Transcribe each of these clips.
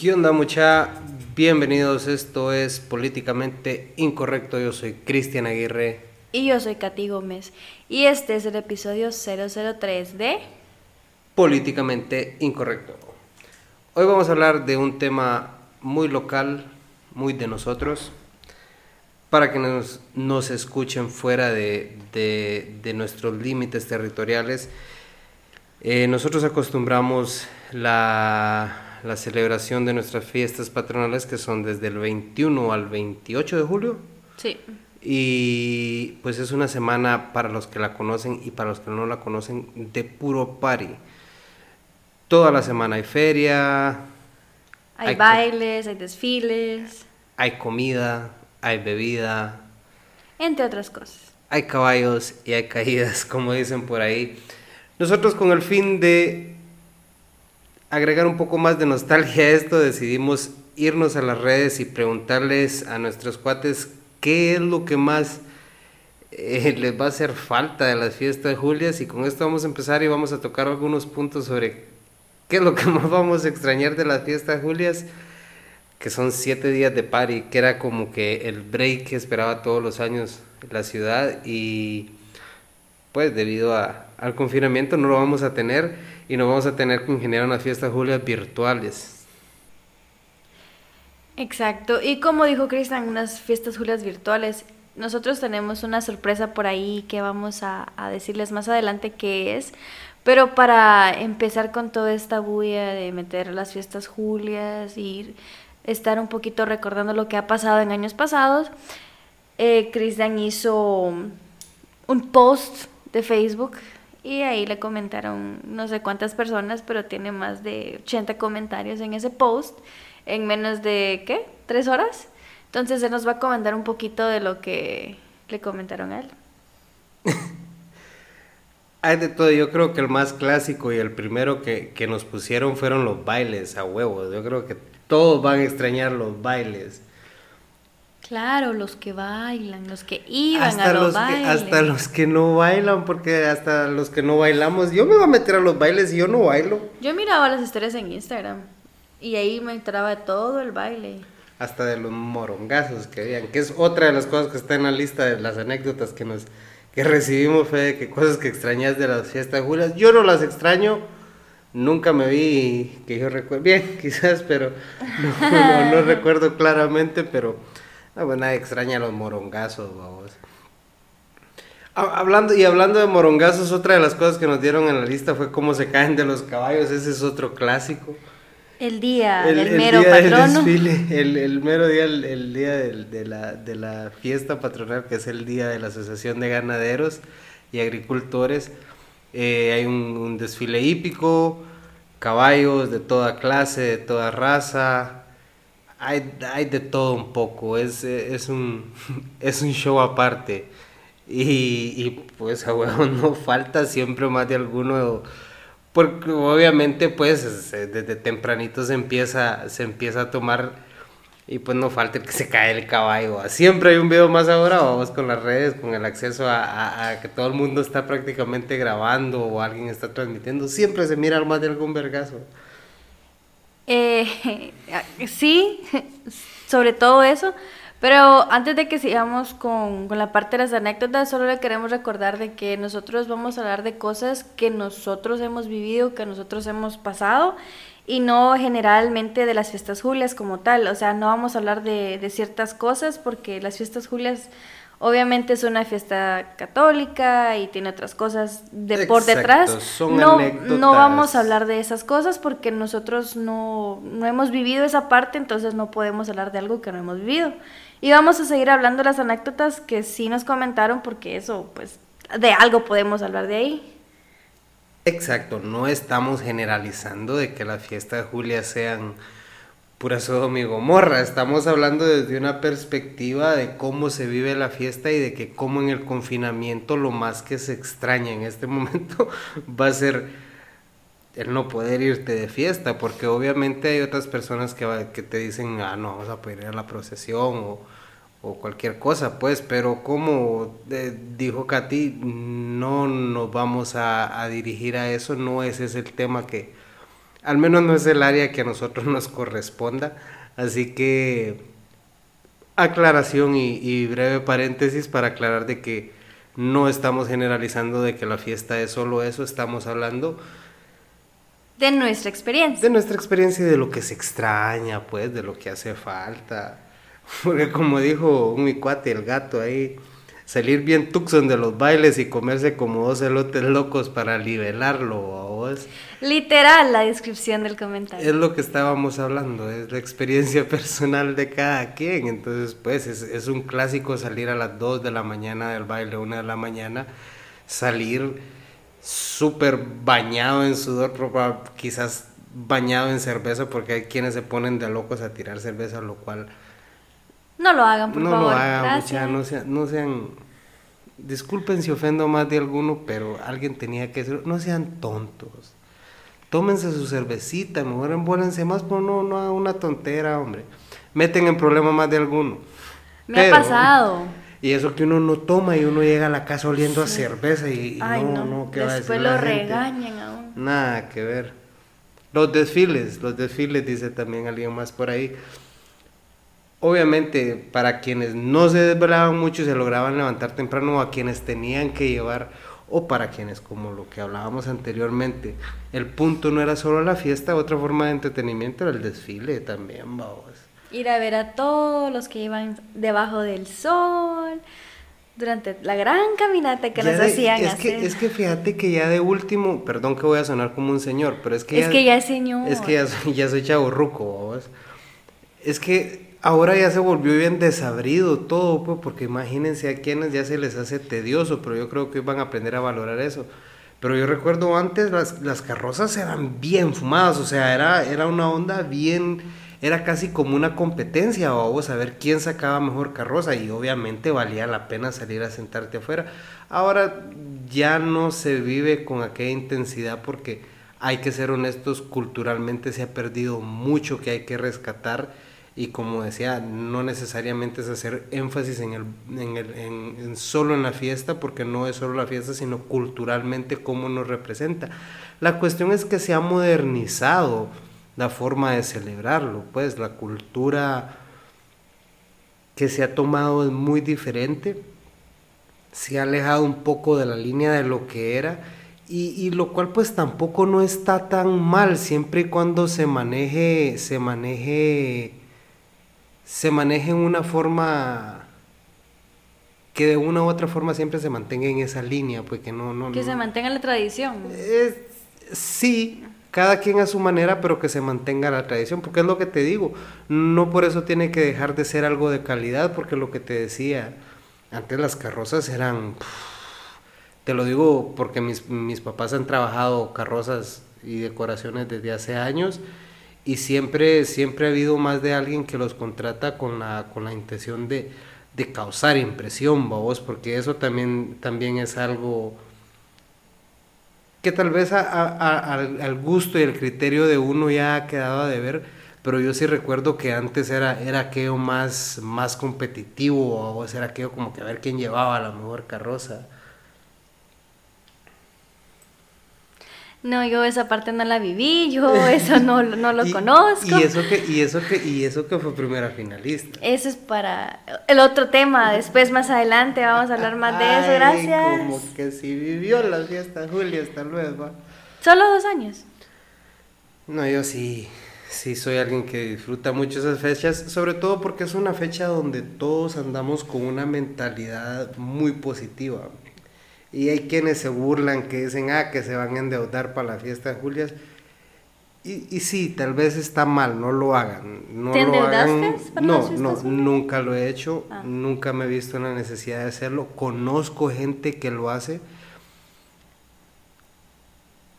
¿Qué onda mucha? Bienvenidos, esto es Políticamente Incorrecto, yo soy Cristian Aguirre. Y yo soy Katy Gómez. Y este es el episodio 003 de... Políticamente Incorrecto. Hoy vamos a hablar de un tema muy local, muy de nosotros, para que nos, nos escuchen fuera de, de, de nuestros límites territoriales. Eh, nosotros acostumbramos la, la, celebración de nuestras fiestas patronales que son desde el 21 al 28 de julio. Sí. Y pues es una semana para los que la conocen y para los que no la conocen de puro party. Toda la semana hay feria. Hay, hay bailes, hay desfiles. Hay comida, hay bebida. Entre otras cosas. Hay caballos y hay caídas, como dicen por ahí. Nosotros con el fin de agregar un poco más de nostalgia a esto, decidimos irnos a las redes y preguntarles a nuestros cuates qué es lo que más eh, les va a hacer falta de las fiestas de Julias. Y con esto vamos a empezar y vamos a tocar algunos puntos sobre qué es lo que más vamos a extrañar de las fiestas de Julias, que son siete días de party, que era como que el break que esperaba todos los años la ciudad. Y pues debido a, al confinamiento no lo vamos a tener y no vamos a tener que ingeniar unas fiestas Julias virtuales. Exacto, y como dijo Cristian, unas fiestas Julias virtuales. Nosotros tenemos una sorpresa por ahí que vamos a, a decirles más adelante qué es, pero para empezar con toda esta bulla de meter las fiestas Julias y estar un poquito recordando lo que ha pasado en años pasados, eh, Cristian hizo un post de Facebook y ahí le comentaron no sé cuántas personas, pero tiene más de 80 comentarios en ese post en menos de, ¿qué? ¿Tres horas? Entonces él nos va a comentar un poquito de lo que le comentaron a él. Hay de todo, yo creo que el más clásico y el primero que, que nos pusieron fueron los bailes a huevos. Yo creo que todos van a extrañar los bailes. Claro, los que bailan, los que iban hasta a los, los bailes. Que, hasta los que no bailan, porque hasta los que no bailamos, yo me voy a meter a los bailes y yo no bailo. Yo miraba las historias en Instagram y ahí me entraba todo el baile. Hasta de los morongazos que habían, que es otra de las cosas que está en la lista de las anécdotas que nos que recibimos, fue que cosas que extrañas de las fiestas Julias. Yo no las extraño, nunca me vi que yo recuerdo, bien, quizás, pero no, no, no recuerdo claramente, pero no, pues nadie extraña los morongazos, vamos. Hablando, y hablando de morongazos, otra de las cosas que nos dieron en la lista fue cómo se caen de los caballos, ese es otro clásico. El día el, del mero el día patrono. Del desfile, el, el, mero día, el, el día del, de, la, de la fiesta patronal, que es el día de la Asociación de Ganaderos y Agricultores. Eh, hay un, un, desfile hípico, caballos de toda clase, de toda raza. Hay, hay de todo un poco, es, es, un, es un show aparte. Y, y pues a huevo no falta siempre más de alguno porque obviamente pues desde tempranito se empieza, se empieza a tomar y pues no falta el que se cae el caballo. Siempre hay un video más ahora, vamos con las redes, con el acceso a, a, a, que todo el mundo está prácticamente grabando o alguien está transmitiendo. Siempre se mira más de algún vergazo. Eh, sí, sobre todo eso. Pero antes de que sigamos con, con, la parte de las anécdotas, solo le queremos recordar de que nosotros vamos a hablar de cosas que nosotros hemos vivido, que nosotros hemos pasado, y no generalmente de las fiestas julias como tal. O sea, no vamos a hablar de, de ciertas cosas porque las fiestas julias obviamente es una fiesta católica y tiene otras cosas de Exacto, por detrás. Son no, anécdotas. no vamos a hablar de esas cosas porque nosotros no, no hemos vivido esa parte, entonces no podemos hablar de algo que no hemos vivido. Y vamos a seguir hablando de las anécdotas que sí nos comentaron porque eso, pues, de algo podemos hablar de ahí. Exacto, no estamos generalizando de que las fiestas de Julia sean pura y Gomorra, estamos hablando desde una perspectiva de cómo se vive la fiesta y de que cómo en el confinamiento lo más que se extraña en este momento va a ser el no poder irte de fiesta, porque obviamente hay otras personas que, te dicen, ah, no, vamos a poder ir a la procesión o, cualquier cosa, pues, pero como eh, dijo Katy, no nos vamos a, dirigir a eso, no ese es el tema que, al menos no es el área que a nosotros nos corresponda. Así que aclaración y, breve paréntesis para aclarar de que no estamos generalizando de que la fiesta es solo eso, estamos hablando de nuestra experiencia. De nuestra experiencia y de lo que se extraña, pues, de lo que hace falta. Porque como dijo mi cuate, el gato ahí, salir bien tuxon de los bailes y comerse como dos elotes locos para nivelarlo a vos. Literal la descripción del comentario. Es lo que estábamos hablando, es la experiencia personal de cada quien. Entonces, pues es, es un clásico salir a las 2 de la mañana del baile, 1 de la mañana, salir súper bañado en sudor, quizás bañado en cerveza, porque hay quienes se ponen de locos a tirar cerveza, lo cual no lo hagan, por no favor. No lo hagan, mucha, no, sean, no sean. Disculpen si ofendo más de alguno, pero alguien tenía que ser. No sean tontos. Tómense su cervecita, mejor envuélense más, pero no, no hagan una tontera, hombre. Meten en problema más de alguno. Me ha pasado. Y eso que uno no toma y uno llega a la casa oliendo a cerveza y, no, no, ¿qué Después va a decir lo regañan aún. Nada que ver. Los desfiles, los desfiles, dice también alguien más por ahí obviamente para quienes no se desvelaban mucho y se lograban levantar temprano, a quienes tenían que llevar, o para quienes, como lo que hablábamos anteriormente, el punto no era solo la fiesta, otra forma de entretenimiento era el desfile también, vamos. Ir a ver a todos los que iban debajo del sol durante la gran caminata que nos hacían es Que, es que fíjate que ya de último, perdón que voy a sonar como un señor, pero es que es que ya es señor. Es que ya soy, ya soy chavo ruco, Es que ahora ya se volvió bien desabrido todo, pues, porque imagínense a quienes ya se les hace tedioso, pero yo creo que van a aprender a valorar eso. Pero yo recuerdo antes las, las carrozas eran bien fumadas, o sea, era, era una onda bien, era casi como una competencia, vamos a ver quién sacaba mejor carroza y obviamente valía la pena salir a sentarte afuera. Ahora ya no se vive con aquella intensidad porque hay que ser honestos, culturalmente se ha perdido mucho que hay que rescatar y como decía, no necesariamente es hacer énfasis en, el, en, el, en, solo en la fiesta, porque no es solo la fiesta, sino culturalmente cómo nos representa. La cuestión es que se ha modernizado la forma de celebrarlo, pues la cultura que se ha tomado es muy diferente, se ha alejado un poco de la línea de lo que era, y, y, lo cual pues tampoco no está tan mal siempre y cuando se maneje, se maneje se maneje en una forma que de una u otra forma siempre se mantenga en esa línea, pues que no... no que se mantenga la tradición. sí, cada quien a su manera, pero que se mantenga la tradición, porque es lo que te digo, no por eso tiene que dejar de ser algo de calidad, porque lo que te decía, antes las carrozas eran... Te lo digo porque mis, mis papás han trabajado carrozas y decoraciones desde hace años y siempre, siempre ha habido más de alguien que los contrata con la, con la intención de, de causar impresión, vos, porque eso también, también es algo que tal vez al, gusto y el criterio de uno ya ha quedado de ver, pero yo sí recuerdo que antes era, era aquello más, más competitivo, o era aquello como que a ver quién llevaba la mejor carroza. No, yo esa parte no la viví, yo eso no, no lo conozco. Y eso, que, y, eso que, y eso que fue primera finalista. Eso es para el otro tema, después más adelante vamos a hablar más de eso, gracias. Como que si vivió la fiesta Julia, hasta luego. ¿Solo dos años? No, yo sí, sí soy alguien que disfruta mucho esas fechas, sobre todo porque es una fecha donde todos andamos con una mentalidad muy positiva. Y hay quienes se burlan que dicen, ah, que se van a endeudar para la fiesta de Julias. Y, y sí, tal vez está mal, no lo hagan. No ¿Te lo hagan. no, no, nunca lo he hecho, ah. nunca me he visto en la necesidad de hacerlo. Conozco gente que lo hace.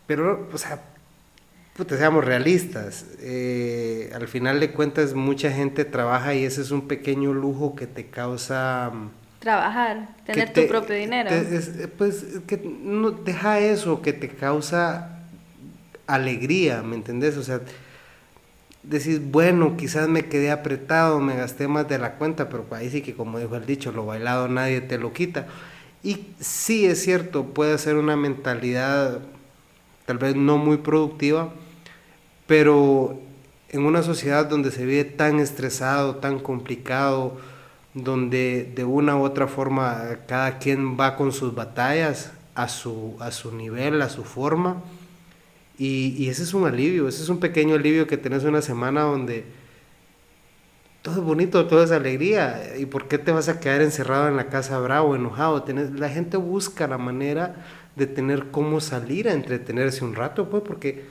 Pero, o sea, puta, seamos realistas. Eh, al final de cuentas, mucha gente trabaja y ese es un pequeño lujo que te causa Trabajar, tener tu propio dinero. pues que no deja eso que te causa alegría, ¿me entendés? O sea, decís, bueno, quizás me quedé apretado, me gasté más de la cuenta, pero ahí sí que como dijo el dicho, lo bailado nadie te lo quita. Y sí es cierto, puede ser una mentalidad tal vez no muy productiva, pero en una sociedad donde se vive tan estresado, tan complicado, donde de una u otra forma cada quien va con sus batallas a su, a su nivel, a su forma, y, y ese es un alivio, ese es un pequeño alivio que tenés una semana donde todo es bonito, todo es alegría. ¿Y por qué te vas a quedar encerrado en la casa bravo, enojado? la gente busca la manera de tener cómo salir a entretenerse un rato, pues, porque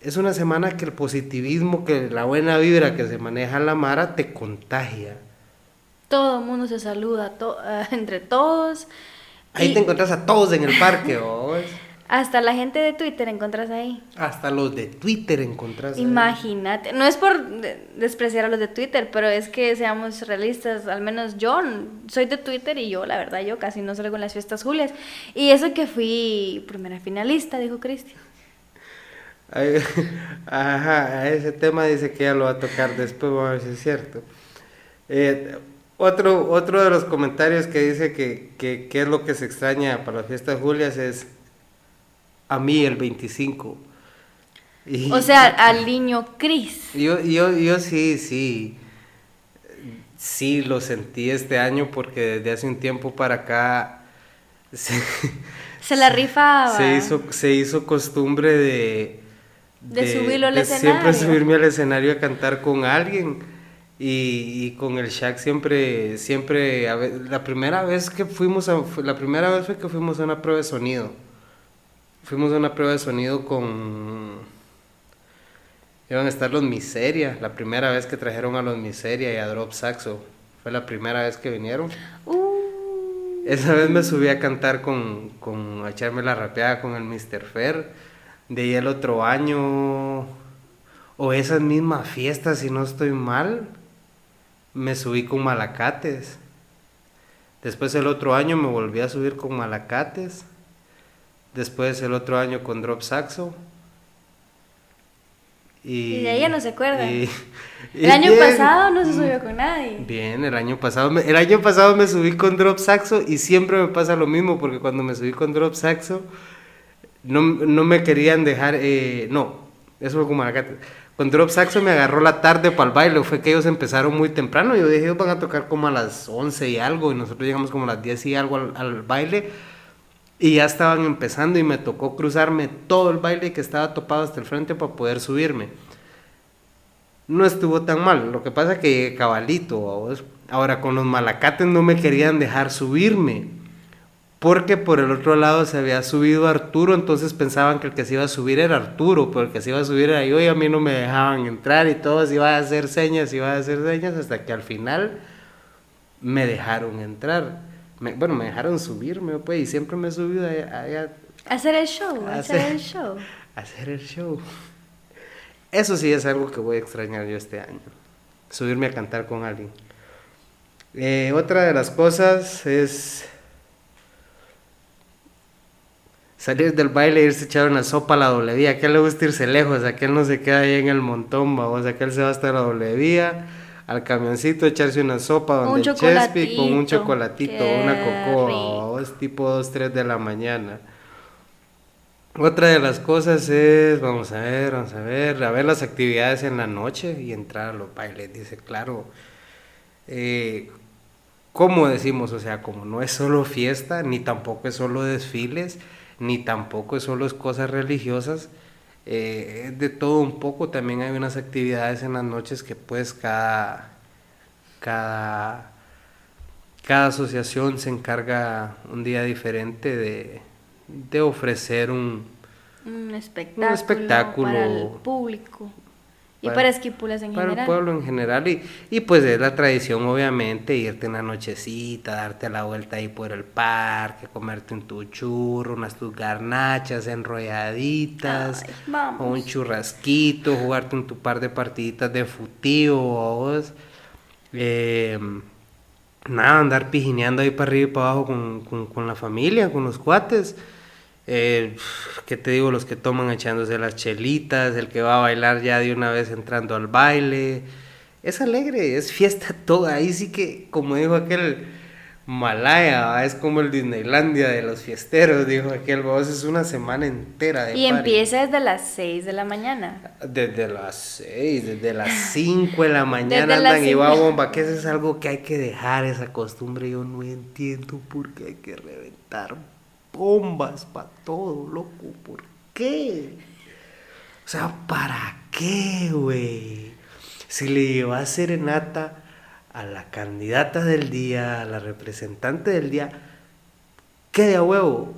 es una semana que el positivismo, que la buena vibra que se maneja en la Mara te contagia. Todo el mundo se saluda entre todos. Ahí te encuentras a todos en el parque, ¿vos? Hasta la gente de Twitter encontrás ahí. Hasta los de Twitter encontrás Imagínate. No es por despreciar a los de Twitter, pero es que seamos realistas. Al menos yo soy de Twitter y yo, la verdad, yo casi no salgo en las fiestas Julias. Y eso que fui primera finalista, dijo Cristian. Ajá, ese tema dice que ya lo va a tocar después, vamos a ver si es cierto. Eh, otro, otro de los comentarios que dice que, que, que es lo que se extraña para las fiestas Julias es a mí el 25. o sea, al niño Cris. Yo, yo, yo sí, sí. Sí, lo sentí este año porque desde hace un tiempo para acá. Se, la rifaba. Se hizo, se hizo costumbre de. De, subirlo al escenario. Siempre subirme al escenario a cantar con alguien. Y, y, con el Shaq siempre, siempre, la primera vez que fuimos a, la primera vez fue que fuimos a una prueba de sonido fuimos a una prueba de sonido con... Iban a estar los Miseria, la primera vez que trajeron a los Miseria y a Drop Saxo. Fue la primera vez que vinieron. Uh. Esa vez me subí a cantar con, con, a echarme la rapeada con el Mr. Fer. De ahí el otro año, o esas mismas fiestas, si no estoy mal, me subí con Malacates. Después el otro año me volví a subir con Malacates. Después el otro año con Drop Saxo. Y, de ella no se acuerda. el año pasado no se subió con nadie. Bien, el año pasado, el año pasado me subí con Drop Saxo y siempre me pasa lo mismo porque cuando me subí con Drop Saxo no, no me querían dejar, eh, no, eso fue como acá. Con Drop Saxo me agarró la tarde para el baile, fue que ellos empezaron muy temprano, yo dije, ellos van a tocar como a las 11 y algo y nosotros llegamos como a las 10 y algo al, baile y ya estaban empezando y me tocó cruzarme todo el baile que estaba topado hasta el frente para poder subirme. No estuvo tan mal, lo que pasa que cabalito, ahora con los malacates no me querían dejar subirme, porque por el otro lado se había subido Arturo, entonces pensaban que el que se iba a subir era Arturo, pero el que se iba a subir era yo y a mí no me dejaban entrar y todos iban a hacer señas, iban a hacer señas hasta que al final me dejaron entrar bueno, me dejaron subirme, pues, y siempre me he subido allá. hacer el show, hacer, el show. Hacer el show. Eso sí es algo que voy a extrañar yo este año. Subirme a cantar con alguien. Eh, otra de las cosas es salir del baile e irse a echar una sopa a la doble vía. Aquel le gusta irse lejos, aquel no se queda ahí en el montón, vamos, a aquel se va hasta la doble vía al camioncito, echarse una sopa donde el Chespi con un chocolatito, una cocoa, es tipo 2, 3 de la mañana. Otra de las cosas es, vamos a ver, vamos a ver, a ver las actividades en la noche y entrar a los bailes. Dice, claro, eh, ¿cómo decimos? O sea, como no es solo fiesta, ni tampoco es solo desfiles, ni tampoco es solo cosas religiosas, eh, de todo un poco, también hay unas actividades en las noches que pues cada, cada, cada asociación se encarga un día diferente de, de ofrecer un, un espectáculo, para el público. Y para, Esquipulas en general. Para el pueblo en general. Y, y pues es la tradición, obviamente, irte una nochecita, darte la vuelta ahí por el parque, comerte un tu churro, unas tus garnachas enrolladitas, o un churrasquito, jugarte un tu par de partiditas de futivo, eh, nada, andar pijineando ahí para arriba y para abajo con, con, con la familia, con los cuates. Eh, ¿Qué te digo? Los que toman echándose las chelitas, el que va a bailar ya de una vez entrando al baile. Es alegre, es fiesta toda. Ahí sí que, como dijo aquel, Malaya, es como el Disneylandia de los fiesteros, dijo aquel vos, es una semana entera de Y empieza desde las 6 de la mañana. Desde las 6, desde las 5 de la mañana andan y va bomba, que eso es algo que hay que dejar, esa costumbre, yo no entiendo por qué hay que reventar bombas para todo, loco, ¿por qué? O sea, ¿para qué, güey? Si le llevas serenata a la candidata del día, a la representante del día, ¿qué de huevo?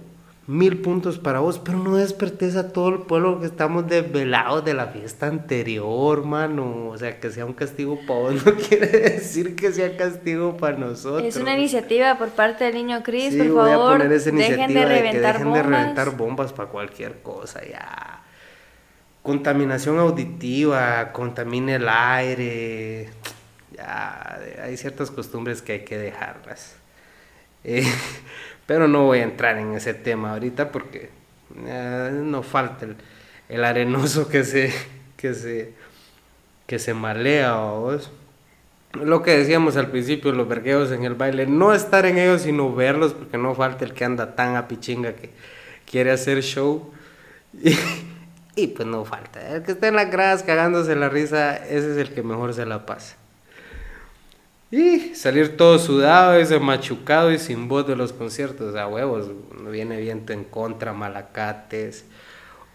Mil puntos para vos, pero no despertes a todo el pueblo que estamos desvelados de la fiesta anterior, mano. O sea, que sea un castigo para vos no quiere decir que sea castigo para nosotros. Es una iniciativa por parte del niño Cris, por favor. dejen de reventar dejen bombas. de reventar bombas para cualquier cosa, ya. Contaminación auditiva, contamine el aire ya hay ciertas costumbres que hay que dejarlas. Eh, pero no voy a entrar en ese tema ahorita porque eh, no falta el, arenoso que se, que se, que se malea vos. Lo que decíamos al principio, los vergueos en el baile, no estar en ellos sino verlos porque no falta el que anda tan a pichinga que quiere hacer show. Y, pues no falta. El que está en la gradas cagándose la risa, ese es el que mejor se la pasa. Y salir todo sudado, ese machucado y sin voz de los conciertos, a huevos, viene viento en contra, malacates.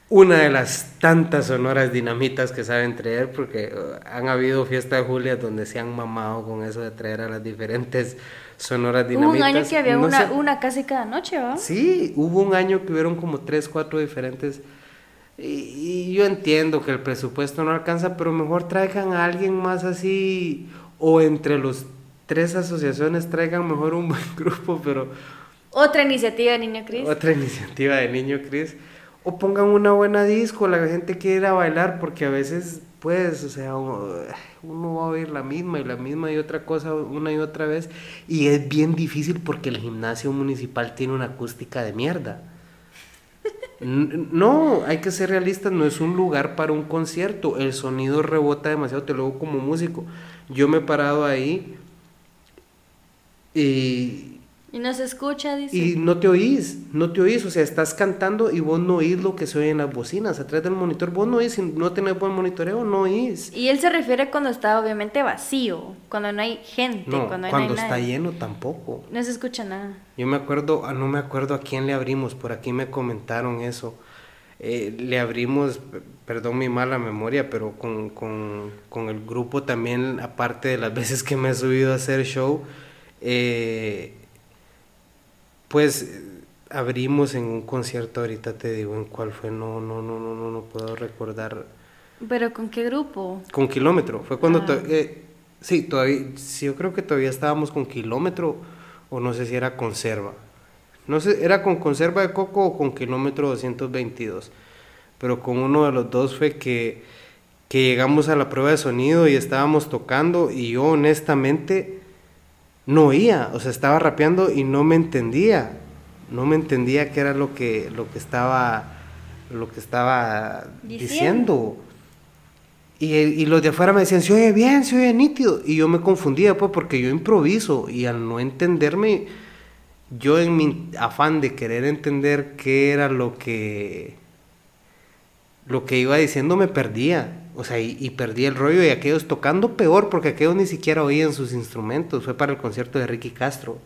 Una de las tantas sonoras dinamitas que saben traer, porque uh, han habido fiestas de Julia donde se han mamado con eso de traer a las diferentes sonoras dinamitas. Hubo un año que había una, una casi cada noche, ¿va? Sí, hubo un año que hubieron como tres, cuatro diferentes. Y, y yo entiendo que el presupuesto no alcanza, pero mejor traigan a alguien más así o entre los tres asociaciones traigan mejor un buen grupo, pero... Otra iniciativa de Niño Cris. Otra iniciativa de Niño Cris. O pongan una buena disco, la gente quiere ir a bailar, porque a veces, pues, o sea, uno, va a oír la misma y la misma y otra cosa una y otra vez. Y es bien difícil porque el gimnasio municipal tiene una acústica de mierda. No, hay que ser realistas, no es un lugar para un concierto. El sonido rebota demasiado, te lo digo como músico. Yo me he parado ahí y... Y no se escucha, dice. Y no te oís, no te oís, o sea, estás cantando y vos no oís lo que se oye en las bocinas, atrás del monitor, vos no oís, si no tenés buen monitoreo, no oís. Y él se refiere cuando está obviamente vacío, cuando no hay gente, no, cuando, cuando está lleno tampoco. No se escucha nada. Yo me acuerdo, ah, no me acuerdo a quién le abrimos, por aquí me comentaron eso. Eh, le abrimos, perdón mi mala memoria, pero con, con, con, el grupo también, aparte de las veces que me he subido a hacer show, eh, pues abrimos en un concierto, ahorita te digo en cuál fue, no, no, no, no, no, no puedo recordar. ¿Pero con qué grupo? Con Kilómetro, fue cuando, ah. eh, sí, todavía, sí, yo creo que todavía estábamos con Kilómetro, o no sé si era Conserva. No sé, era con conserva de coco o con kilómetro 222. Pero con uno de los dos fue que, que llegamos a la prueba de sonido y estábamos tocando y yo honestamente no oía, o sea, estaba rapeando y no me entendía. No me entendía qué era lo que, lo que estaba, lo que estaba diciendo. Y, y, los de afuera me decían, se oye bien, se oye nítido. Y yo me confundía, pues, porque yo improviso y al no entenderme yo en mi afán de querer entender qué era lo que lo que iba diciendo me perdía, o sea, y, perdí el rollo y aquellos tocando peor porque aquellos ni siquiera oían sus instrumentos, fue para el concierto de Ricky Castro.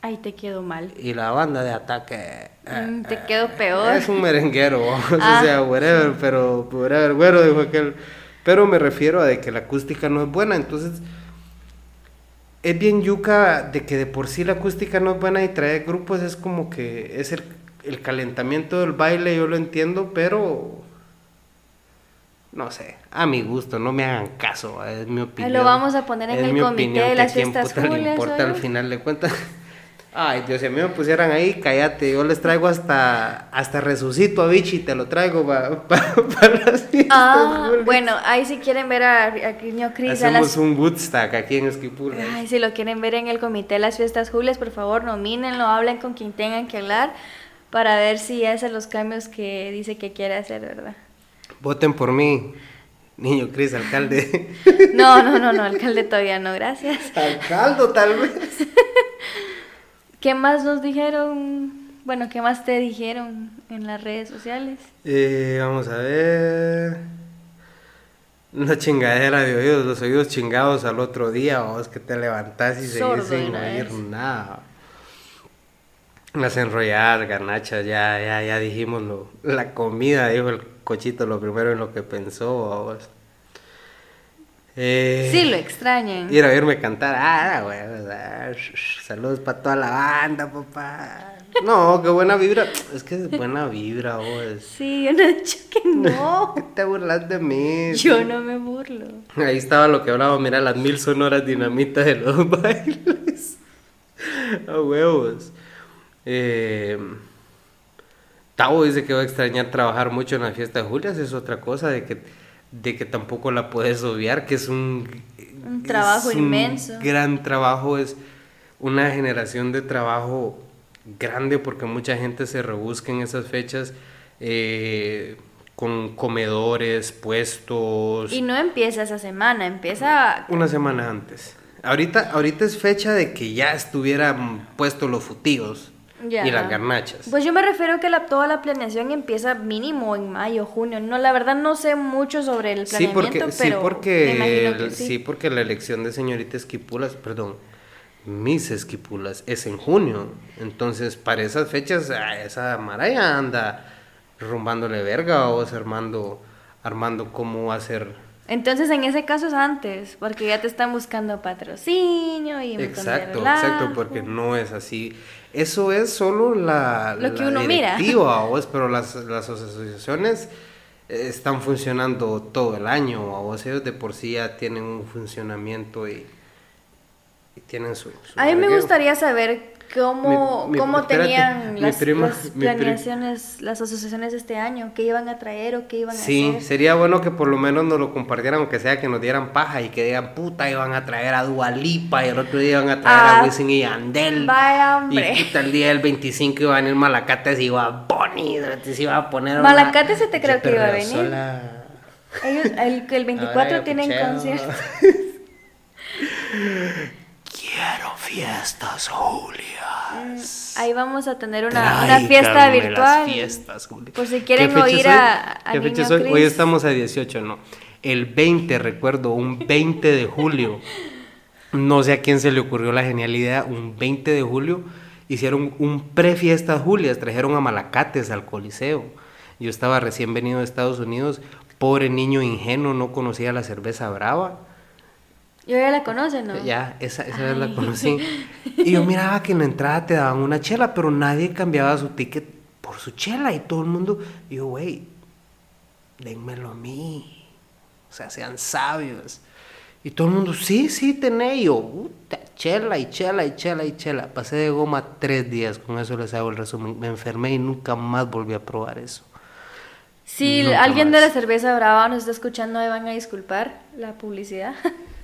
Ay, te quedó mal. Y la banda de ataque. Mm, te quedó peor. Es un merenguero, o sea, ah. whatever, pero whatever, bueno, dijo aquel. Pero me refiero a de que la acústica no es buena, entonces es bien yuca de que de por sí la acústica no es buena y traer grupos es como que es el, el calentamiento del baile, yo lo entiendo, pero no sé, a mi gusto, no me hagan caso, es mi opinión. Lo vamos a poner en el comité de las fiestas le importa al final de cuentas. Ay, Dios, si a mí me pusieran ahí, cállate, yo les traigo hasta hasta resucito a Vichy, te lo traigo para las fiestas. Ah, bueno, ahí si quieren ver a, a Niño Cris. Hacemos un Woodstock aquí en Esquipula. Ay, si lo quieren ver en el comité de las fiestas Julias, por favor, nomínenlo, hablen con quien tengan que hablar para ver si hacen los cambios que dice que quiere hacer, ¿verdad? Voten por mí. Niño Cris, alcalde. No, no, no, no, alcalde todavía no, gracias. Alcalde tal vez. ¿Qué más nos dijeron? Bueno, ¿qué más te dijeron en las redes sociales? Eh, vamos a ver. Una chingadera de oídos, los oídos chingados al otro día, vos que te levantás y Sordo seguís sin oír nada. Las enrolladas, garnachas, ya, ya, ya dijimos lo, la comida, dijo el cochito lo primero en lo que pensó, vos. Eh, Sí, lo extrañan. Ir a oírme cantar, ah, güey, saludos para toda la banda, papá. No, qué buena vibra. Es que es buena vibra, vos. Sí, yo no he dicho que no. ¿Qué te burlas de mí? Yo no me burlo. Ahí estaba lo que hablaba, mira las mil sonoras dinamitas de los bailes. A huevos. Eh, Tavo dice que va a extrañar trabajar mucho en la fiesta de Julias, es otra cosa, de que, de que tampoco la puedes obviar, que es un, Un trabajo es un inmenso. gran trabajo, es una generación de trabajo grande porque mucha gente se rebusca en esas fechas eh, con comedores, puestos. Y no empieza esa semana, empieza... Una semana antes. Ahorita, ahorita es fecha de que ya estuvieran puestos los futigos Y las garnachas. Pues yo me refiero que la, toda la planeación empieza mínimo en mayo, junio. No, la verdad no sé mucho sobre el sí, planeamiento, porque, sí, pero porque, me imagino que el- sí. sí, porque la elección de señorita Esquipulas, perdón, mis Esquipulas es en junio. Entonces, para esas fechas, ah, esa maraya anda rumbándole verga o armando, armando cómo hacer Entonces en ese caso es antes, porque ya te están buscando patrocinio y Exacto, exacto, porque no es así. Eso es solo la, Lo que la uno mira. directiva, vos, pero las, las asociaciones eh, están funcionando todo el año, vos, ellos de por sí ya tienen un funcionamiento y, y tienen su... su A mí me gustaría saber cómo, Mi- mi- cómo espérate, tenían las, prima- planeaciones, las asociaciones este año, qué iban a traer o qué iban a Sí, hacer. sería bueno que por lo menos nos lo compartieran, aunque sea que nos dieran paja y que digan, puta, iban a traer a Dualipa y el otro día iban a traer Ah, a Wisin y Yandel. vaya, hombre. Y puta, el día del 25 iban a ir Malacates y iba a Bonnie, se iba a poner Malacates se te creo que iba a venir. Sola. Ellos, el, el 24 Ahora ya tienen pucheo. Quiero fiestas, Julias. Ahí vamos a tener una, una fiesta virtual. Las fiestas, Julia. Por si quieren ¿Qué fecha oír a- a ¿Qué Niño fecha es hoy? Hoy Chris. estamos a 18, no. El 20, recuerdo, un 20 de julio. No sé a quién se le ocurrió la genial idea. Un 20 de julio hicieron un pre-fiesta Julias. Trajeron a Malacates al Coliseo. Yo estaba recién venido de Estados Unidos. Pobre niño ingenuo, no conocía la cerveza brava. Yo ya la conocen, ¿no? Ya, esa, esa vez la conocí. Y yo miraba que en la entrada te daban una chela, pero nadie cambiaba su ticket por su chela. Y todo el mundo, y yo, güey, dénmelo a mí. O sea, sean sabios. Y todo el mundo, sí, sí, tené. Y yo, puta, chela y chela y chela y chela. Pasé de goma tres días, con eso les hago el resumen. Me enfermé y nunca más volví a probar eso. Si Nunca alguien de la cerveza brava nos está escuchando, me van a disculpar la publicidad.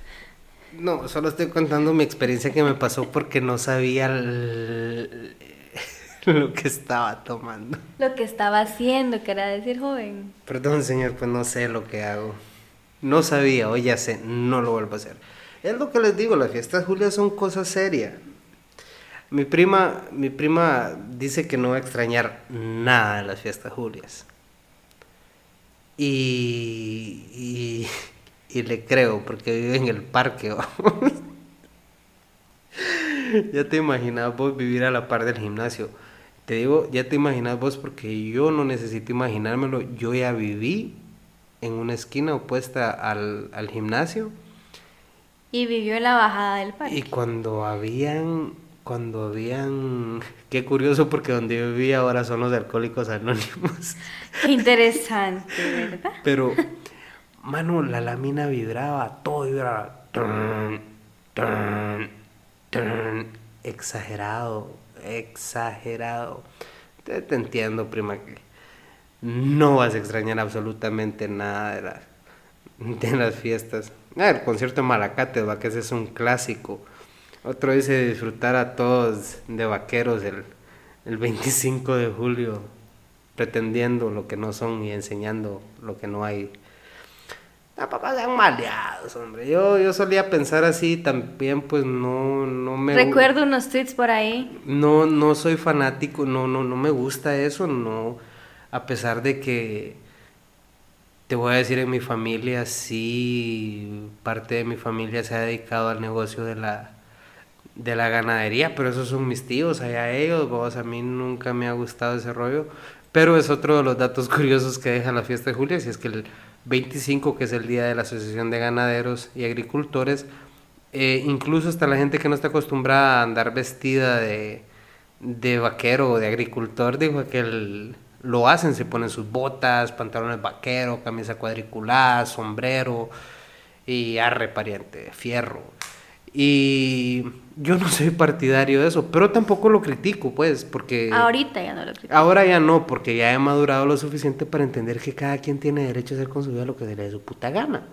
No, solo estoy contando mi experiencia que me pasó porque no sabía el- lo que estaba tomando. Lo que estaba haciendo, que era decir joven. Perdón, señor, pues no sé lo que hago. No sabía, hoy ya sé, no lo vuelvo a hacer. Es lo que les digo, las fiestas Julia son cosas serias. Mi prima, mi prima dice que no va a extrañar nada de las fiestas Julias. Y, y, y le creo, porque vive en el parque. vamos. ya te imaginas vos vivir a la par del gimnasio. Te digo, ya te imaginas vos porque yo no necesito imaginármelo. Yo ya viví en una esquina opuesta al, al gimnasio. Y vivió en la bajada del parque. Y cuando habían, cuando habían, qué curioso porque donde yo vivía ahora son los alcohólicos anónimos. Qué interesante, ¿verdad? Pero, mano, la lámina vibraba, todo vibraba. Turn, turn, turn. Exagerado, exagerado. Te, te entiendo, prima, que no vas a extrañar absolutamente nada de, la- de las fiestas. Ah, el concierto de Malacate, va, que ese es un clásico. Otro dice disfrutar a todos de vaqueros el, el 25 de julio, pretendiendo lo que no son y enseñando lo que no hay. Ah, papá, sean maleados, hombre. Yo, yo solía pensar así, también pues no, no me... Recuerdo unos tweets por ahí. No, no soy fanático, no, no, no me gusta eso, no, a pesar de que, te voy a decir, en mi familia sí, parte de mi familia se ha dedicado al negocio de la, de la ganadería, pero esos son mis tíos, allá ellos, vos, a mí nunca me ha gustado ese rollo, pero es otro de los datos curiosos que deja la fiesta de Julia, si es que el 25, que es el día de la Asociación de Ganaderos y Agricultores, eh, incluso hasta la gente que no está acostumbrada a andar vestida de, de vaquero o de agricultor, dijo que lo hacen, se ponen sus botas, pantalones vaquero, camisa cuadriculada, sombrero y arre pariente, fierro. Y yo no soy partidario de eso, pero tampoco lo critico, pues, porque... Ahorita ya no lo critico. Ahora ya no, porque ya he madurado lo suficiente para entender que cada quien tiene derecho a hacer con su vida lo que le dé su puta gana.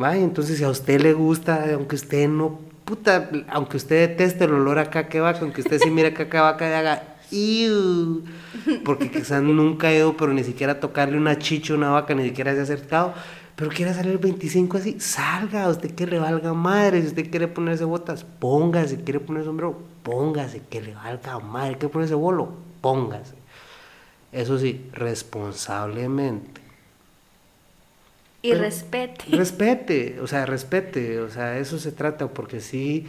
¿Va? entonces si a usted le gusta, aunque usted no, puta, aunque usted deteste el olor a caca vaca, aunque usted sí mire caca vaca y haga, Iu, porque quizás nunca ha ido, pero ni siquiera tocarle una chicha a una vaca, ni siquiera se ha acercado pero quiere salir el 25 así, salga, usted que le valga madre, si usted quiere ponerse botas, póngase, quiere poner sombrero, póngase, que le valga madre, quiere ponerse bolo, póngase. Eso sí, responsablemente. Y respete. Respete, o sea, respete, o sea, eso se trata, porque sí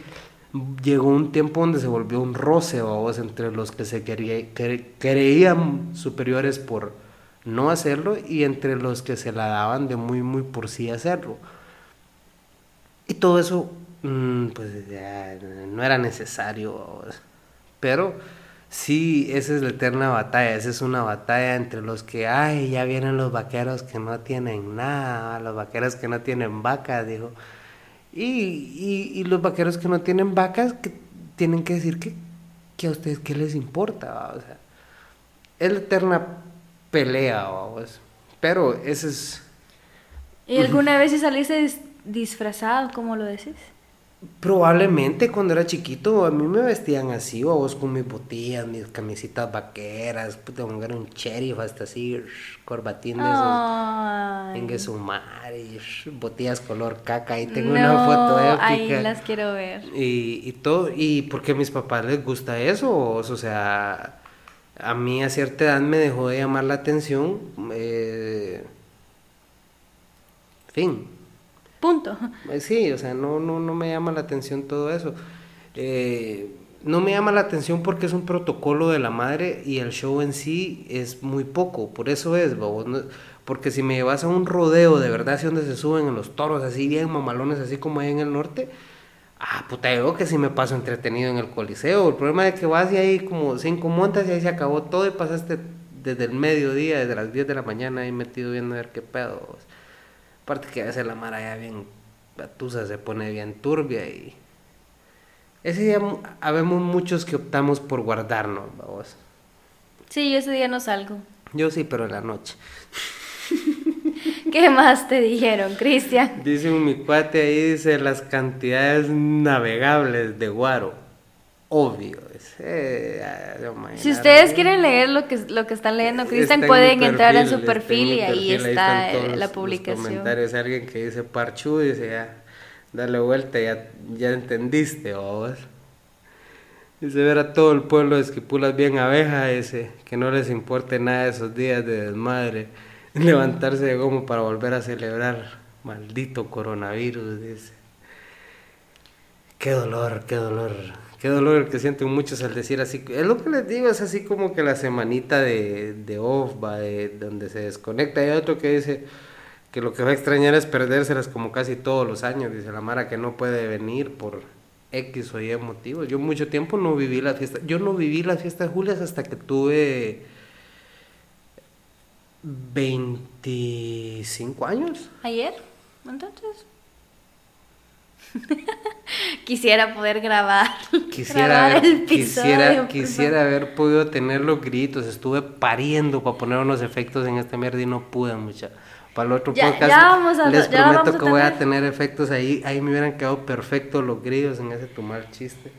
llegó un tiempo donde se volvió un roce, vos, entre los que se creían superiores por no hacerlo y entre los que se la daban de muy, muy por sí hacerlo. Y todo eso, mm, pues no era necesario, pero sí, esa es la eterna batalla, esa es una batalla entre los que, ay, ya vienen los vaqueros que no tienen nada, los vaqueros que no tienen vacas, dijo. Y, y, los vaqueros que no tienen vacas, que tienen que decir que, que a ustedes qué les importa, o sea, es la eterna pelea, vamos. Pero ese es... ¿Y alguna vez saliste disfrazado, como lo decís? Probablemente cuando era chiquito a mí me vestían así, vos con mis botillas, mis camisitas vaqueras, puta, era un sheriff hasta así, corbatines, en su madre, botillas color caca, y tengo una foto épica. Ahí las quiero ver. Y, y todo, y porque a mis papás les gusta eso, o sea, a mí a cierta edad me dejó de llamar la atención. Eh, fin. Punto. Eh, sí, o sea, no, no, no me llama la atención todo eso. Eh, no me llama la atención porque es un protocolo de la madre y el show en sí es muy poco. Por eso es, porque si me llevas a un rodeo de verdad, así donde se suben en los toros, así bien mamalones, así como hay en el norte, Ah, puta, yo que si me paso entretenido en el coliseo. El problema es que vas y ahí como cinco montas y ahí se acabó todo y pasaste desde el mediodía, desde las 10 de la mañana ahí metido viendo a ver qué pedo. Aparte que a veces la mara ya bien, la tusa se pone bien turbia y... Ese día habemos muchos que optamos por guardarnos, vamos. Sí, yo ese día no salgo. Yo sí, pero en la noche. ¿Qué más te dijeron, Cristian? Dice un mi cuate ahí, dice las cantidades navegables de Guaro. Obvio. Eh, si ustedes quieren leer lo que, lo que están leyendo, Cristian, pueden entrar en su perfil y ahí está la publicación. comentarios. Alguien que dice Parchu, dice ya, dale vuelta, ya, ya entendiste, vos. Dice ver a todo el pueblo de Esquipulas bien abeja, ese, que no les importe nada esos días de desmadre levantarse de gomo para volver a celebrar. Maldito coronavirus, dice. Qué dolor, qué dolor. Qué dolor el que sienten muchos al decir así. Es lo que les digo, es así como que la semanita de, de off, va, de donde se desconecta. Hay otro que dice que lo que va a extrañar es perdérselas como casi todos los años. Dice la Mara que no puede venir por X o Y motivos. Yo mucho tiempo no viví la fiesta. Yo no viví la fiesta de Julias hasta que tuve 25 años. ¿Ayer? Entonces. quisiera poder grabar. Quisiera, quisiera, quisiera haber podido tener los gritos. Estuve pariendo para poner unos efectos en esta mierda y no pude, mucha. Para el otro podcast, les prometo que voy a tener efectos ahí. Ahí me hubieran quedado perfectos los gritos en ese tomar chiste.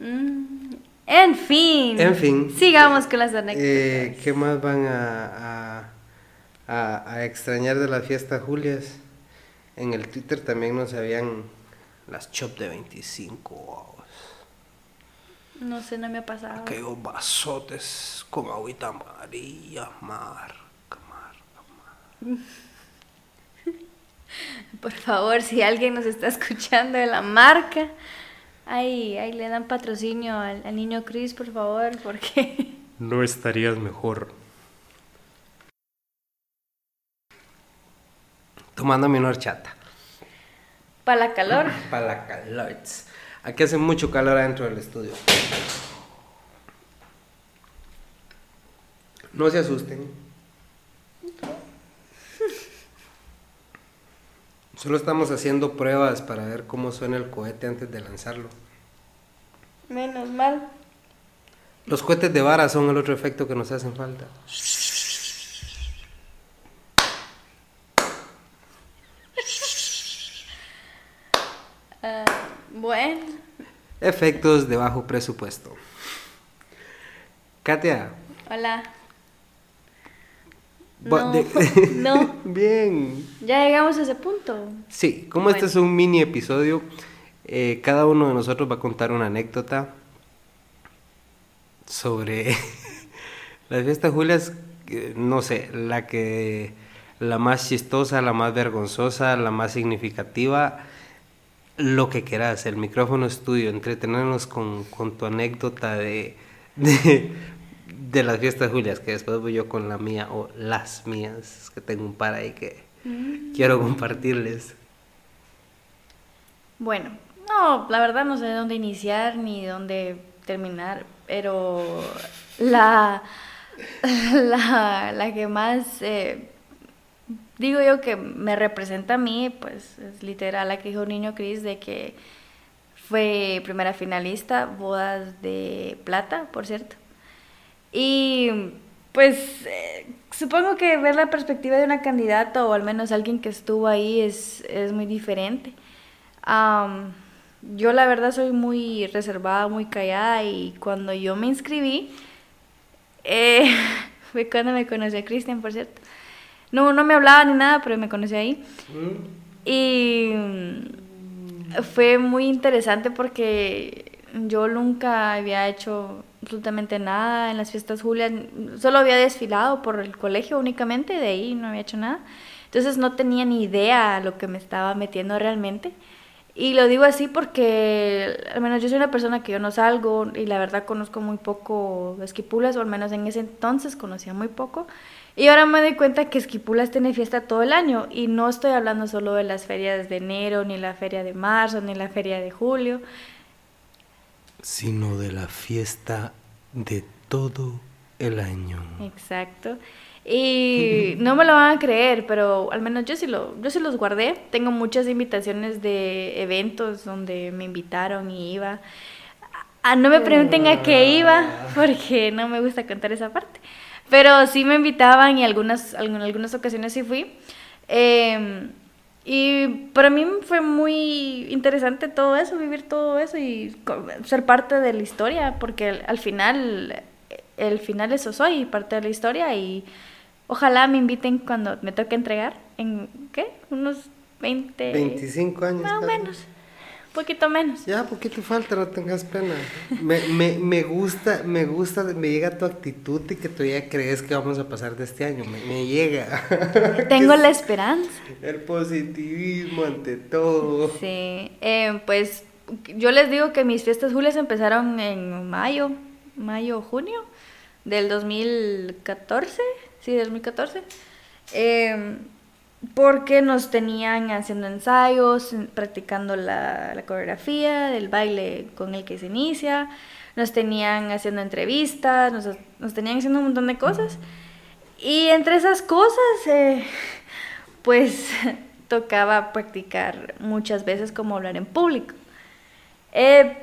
Mm, en fin. En fin. Sigamos con las anécdotas. Eh, ¿Qué más van a, a, extrañar de la fiesta Julias. En el Twitter también nos habían las chop de 25. No sé, no me ha pasado. Aquellos vasotes con agüita amarilla, marca, marca, marca. Por favor, si alguien nos está escuchando de la marca, ahí, ahí le dan patrocinio al, al niño Chris, por favor, porque... No estarías mejor. Tomándome una horchata. Para la calor. Para la calor. Aquí hace mucho calor adentro del estudio. No se asusten. Solo estamos haciendo pruebas para ver cómo suena el cohete antes de lanzarlo. Menos mal. Los cohetes de vara son el otro efecto que nos hacen falta. Ah, bueno. Efectos de bajo presupuesto. Katia. Hola. No, no. Bien. Ya llegamos a ese punto. Sí, como este es un mini episodio, eh, cada uno de nosotros va a contar una anécdota sobre las fiestas Julias, no sé, la que la más chistosa, la más vergonzosa, la más significativa, lo que quieras, el micrófono es tuyo, entretenernos con, con tu anécdota de, de, de, las fiestas Julias, que después voy yo con la mía o las mías, que tengo un par ahí que mm. quiero compartirles. Bueno, no, la verdad no sé dónde iniciar ni dónde terminar, pero la, la, la que más eh, digo yo que me representa a mí, pues es literal la que dijo Niño Cris de que fue primera finalista, bodas de plata, por cierto. Y pues eh, supongo que ver la perspectiva de una candidata o al menos alguien que estuvo ahí es, es muy diferente. yo la verdad soy muy reservada, muy callada y cuando yo me inscribí, eh, fue cuando me conocí a Cristian, por cierto. No, no me hablaba ni nada, pero me conocí ahí. Mm. Y fue muy interesante porque yo nunca había hecho absolutamente nada en las fiestas Julias, solo había desfilado por el colegio únicamente, de ahí no había hecho nada. Entonces no tenía ni idea lo que me estaba metiendo realmente. Y lo digo así porque, al menos yo soy una persona que yo no salgo y la verdad conozco muy poco Esquipulas, o al menos en ese entonces conocía muy poco. Y ahora me doy cuenta que Esquipulas tiene fiesta todo el año y no estoy hablando solo de las ferias de enero, ni la feria de marzo, ni la feria de julio. Sino de la fiesta de todo el año. Exacto. Y no me lo van a creer, pero al menos yo sí, lo, yo sí los guardé. Tengo muchas invitaciones de eventos donde me invitaron y iba. Ah, no me pregunten a qué iba, porque no me gusta contar esa parte. Pero sí me invitaban y algunas, en algunas ocasiones sí fui. Em, y para mí fue muy interesante todo eso, vivir todo eso y ser parte de la historia, porque al final, el final eso soy, parte de la historia y ojalá me inviten cuando me toque entregar, en, ¿qué? Unos 20... 25 años. Más o menos poquito menos. Ya, poquito falta, no tengas pena. Me, me, me, gusta, me gusta, me llega tu actitud y que tú ya crees que vamos a pasar de este año. Me, llega. Tengo la esperanza. El positivismo ante todo. Sí, eh, pues yo les digo que mis fiestas julias empezaron en mayo, mayo, junio del 2014, sí, 2014. Eh, porque nos tenían haciendo ensayos, practicando la, coreografía del baile con el que se inicia, nos tenían haciendo entrevistas, nos, tenían haciendo un montón de cosas. Y entre esas cosas, eh, pues tocaba practicar muchas veces como hablar en público. Eh,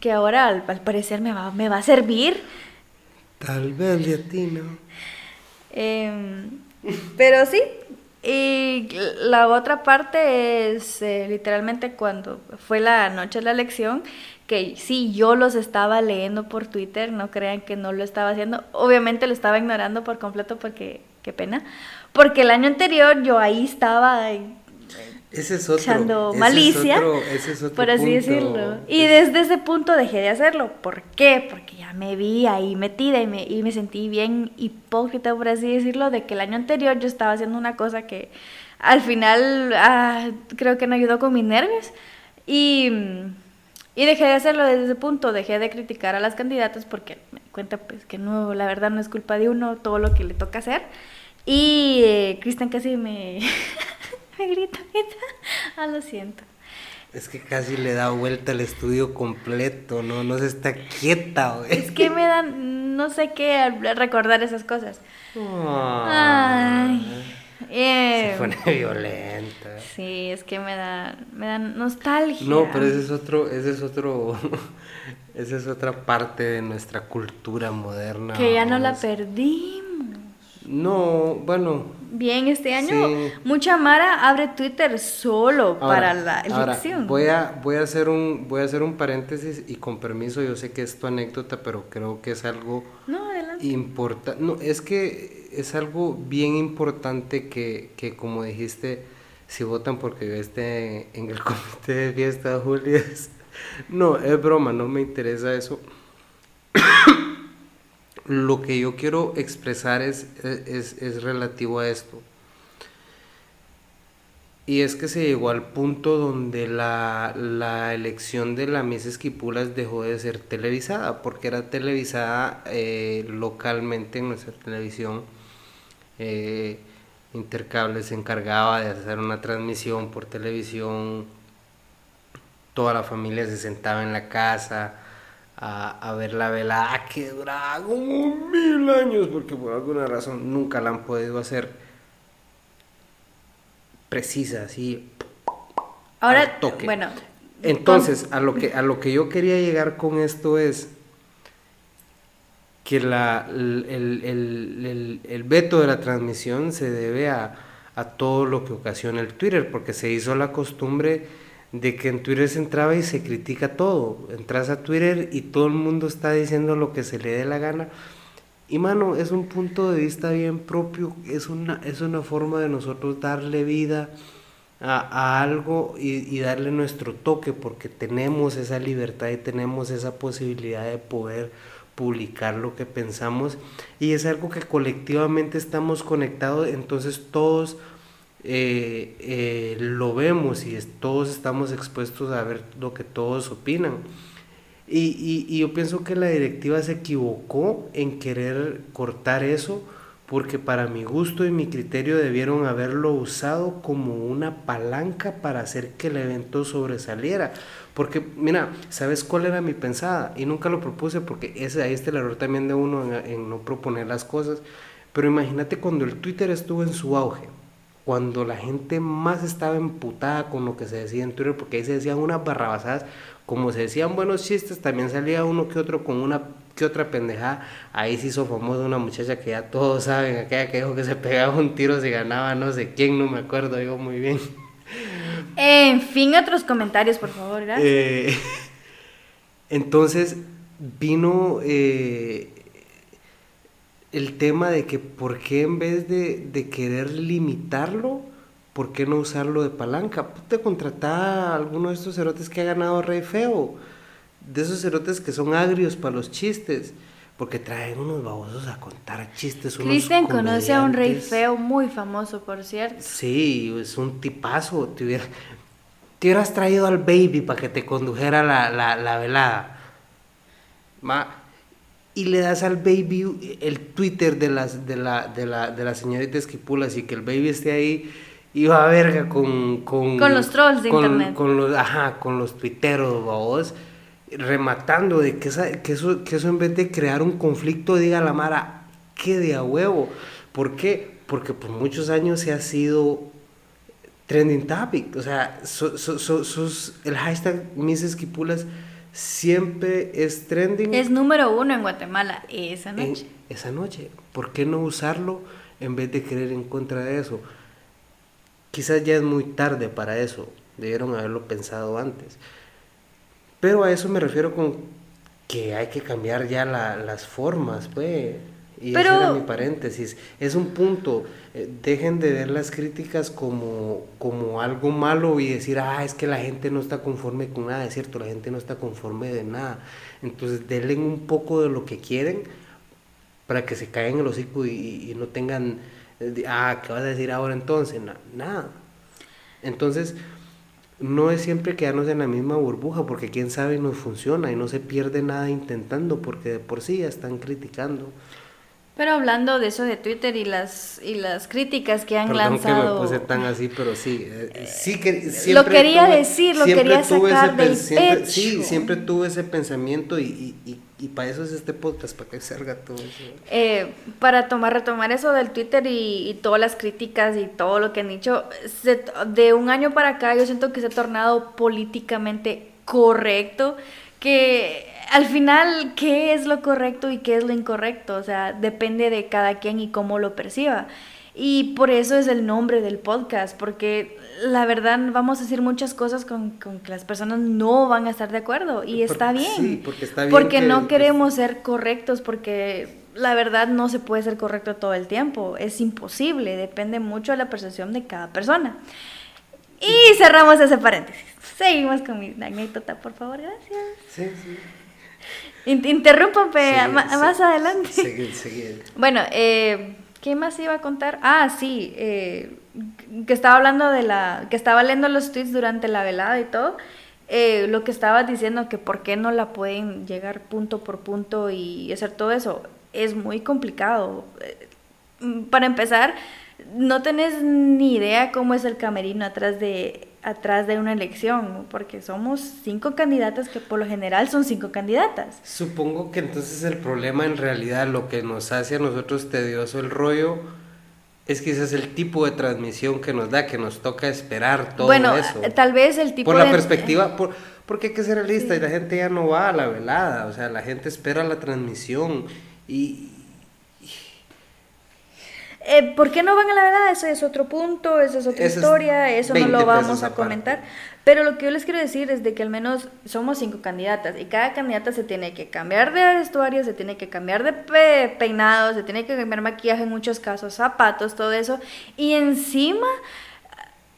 que ahora al, parecer me va, me va a servir. Tal vez de ti, ¿no? Em, pero sí, y la otra parte es eh, literalmente cuando fue la noche de la elección, que sí, yo los estaba leyendo por Twitter, no crean que no lo estaba haciendo. Obviamente lo estaba ignorando por completo porque qué pena, porque el año anterior yo ahí estaba ese es otro, echando malicia, por así decirlo. Y desde ese punto dejé de hacerlo. ¿Por qué? Porque ya me vi ahí metida y me, y me sentí bien hipócrita, por así decirlo, de que el año anterior yo estaba haciendo una cosa que al final ah, creo que no ayudó con mis nervios. Y, y dejé de hacerlo desde ese punto, dejé de criticar a las candidatas porque me di cuenta pues que no, la verdad no es culpa de uno todo lo que le toca hacer. Y eh, Cristian casi me... me grita, Ah, lo siento. Es que casi le da vuelta el estudio completo, ¿no? No se está quieta, güey. Es que me dan, no sé qué, recordar esas cosas. Ay. se pone violenta. Sí, es que me da, me da nostalgia. No, pero ese es otro, ese es otro, esa es otra parte de nuestra cultura moderna. Que ya no la perdimos. No, bueno, bien este año. Mucha Mara abre Twitter solo para la elección. voy a, voy a hacer un, voy a hacer un paréntesis y con permiso, yo sé que es tu anécdota, pero creo que es algo importante. No, es que es algo bien importante que, que como dijiste, si votan porque yo esté en el comité de fiesta, Julia, no, es broma, no me interesa eso. Lo que yo quiero expresar es, es, relativo a esto. Y es que se llegó al punto donde la, elección de la Miss Esquipulas dejó de ser televisada, porque era televisada eh, localmente en nuestra televisión. Eh, Intercable se encargaba de hacer una transmisión por televisión. Toda la familia se sentaba en la casa a, ver la velada que duraba como mil años, porque por alguna razón nunca la han podido hacer precisa, así. Ahora, bueno. Entonces, a lo, que, a lo que yo quería llegar con esto es que la, el, el, el, veto de la transmisión se debe a, a todo lo que ocasiona el Twitter, porque se hizo la costumbre de que en Twitter se entraba y se critica todo. Entras a Twitter y todo el mundo está diciendo lo que se le dé la gana. Y mano, es un punto de vista bien propio, es una, es una forma de nosotros darle vida a, algo y, y, darle nuestro toque, porque tenemos esa libertad y tenemos esa posibilidad de poder publicar lo que pensamos. Y es algo que colectivamente estamos conectados, entonces todos eh, eh, lo vemos y todos estamos expuestos a ver lo que todos opinan. Y, y, yo pienso que la directiva se equivocó en querer cortar eso porque para mi gusto y mi criterio debieron haberlo usado como una palanca para hacer que el evento sobresaliera. Porque, mira, ¿sabes cuál era mi pensada? Y nunca lo propuse porque ese, ahí está el error también de uno en, en no proponer las cosas. Pero imagínate cuando el Twitter estuvo en su auge cuando la gente más estaba emputada con lo que se decía en Twitter, porque ahí se decían unas barrabasadas, como se decían buenos chistes, también salía uno que otro con una que otra pendejada. Ahí se hizo famosa una muchacha que ya todos saben, aquella que dijo que se pegaba un tiro si ganaba no sé quién, no me acuerdo yo muy bien. En fin, otros comentarios, por favor, gracias. Eh, entonces vino eh, el tema de que por qué en vez de, querer limitarlo, ¿por qué no usarlo de palanca? Te contratá a alguno de estos cerotes que ha ganado Rey Feo, de esos cerotes que son agrios para los chistes, porque traen unos babosos a contar chistes. Cristian conoce a un Rey Feo muy famoso, por cierto. Sí, es un tipazo. Te, hubieras traído al baby para que te condujera la, la, la velada. Ma, y le das al baby el Twitter de, las, de, la, de, la, de la señorita Esquipulas y que el baby esté ahí y va a verga con, con, con los trolls de internet. Con los, ajá, con los tuiteros, vos, rematando de que, que, eso, que eso en vez de crear un conflicto diga la Mara, que de a huevo. ¿Por qué? Porque por muchos años se ha sido trending topic. O sea, el hashtag Miss Esquipulas siempre es trending. Es número uno en Guatemala esa noche. esa noche. ¿Por qué no usarlo en vez de creer en contra de eso? Quizás ya es muy tarde para eso. Debieron haberlo pensado antes. Pero a eso me refiero con que hay que cambiar ya las formas, pues. Y ese era mi paréntesis. Es un punto. Eh, dejen de ver las críticas como, como algo malo y decir, ah, es que la gente no está conforme con nada. Es cierto, la gente no está conforme de nada. Entonces, denle un poco de lo que quieren para que se caigan el hocico y, no tengan, eh, ah, ¿qué vas a decir ahora entonces? nada. Entonces, no es siempre quedarnos en la misma burbuja, porque quién sabe no funciona y no se pierde nada intentando, porque de por sí ya están criticando. Pero hablando de eso de Twitter y las y las críticas que han lanzado. que me puse tan así, pero sí, eh, sí que siempre lo quería decir, lo quería sacar del pecho. Sí, siempre tuve ese pensamiento y, y, y, para eso es este podcast, para que salga todo eso. Eh, para tomar retomar eso del Twitter y, todas las críticas y todo lo que han dicho, de un año para acá yo siento que se ha tornado políticamente correcto, que al final, ¿qué es lo correcto y qué es lo incorrecto? O sea, depende de cada quien y cómo lo perciba. Y por eso es el nombre del podcast, porque la verdad vamos a decir muchas cosas con, que las personas no van a estar de acuerdo y está bien. Sí, porque está bien. Porque no queremos ser correctos, porque la verdad no se puede ser correcto todo el tiempo, es imposible, depende mucho de la percepción de cada persona. Y cerramos ese paréntesis. Seguimos con mi anécdota, por favor, gracias. Sí, sí. Interrúmpame más adelante. Bueno, eh, ¿qué más iba a contar? Ah, sí, eh, que estaba hablando de la, que estaba leyendo los tweets durante la velada y todo. Eh, lo que estabas diciendo, que por qué no la pueden llegar punto por punto y hacer todo eso, es muy complicado. Para empezar, no tenés ni idea cómo es el camerino atrás de atrás de una elección, porque somos cinco candidatas que por lo general son cinco candidatas. Supongo que entonces el problema en realidad lo que nos hace a nosotros tedioso el rollo es que ese es el tipo de transmisión que nos da, que nos toca esperar todo bueno, eso. tal vez el tipo por la perspectiva, por, porque hay que ser realista y la gente ya no va a la velada, o sea, la gente espera la transmisión y, eh, ¿Por qué no van a la verdad? Ese es otro punto, esa es otra historia, eso no lo vamos a comentar. Pero lo que yo les quiero decir es de que al menos somos cinco candidatas y cada candidata se tiene que cambiar de vestuario, se tiene que cambiar de peinado, se tiene que cambiar maquillaje en muchos casos, zapatos, todo eso. Y encima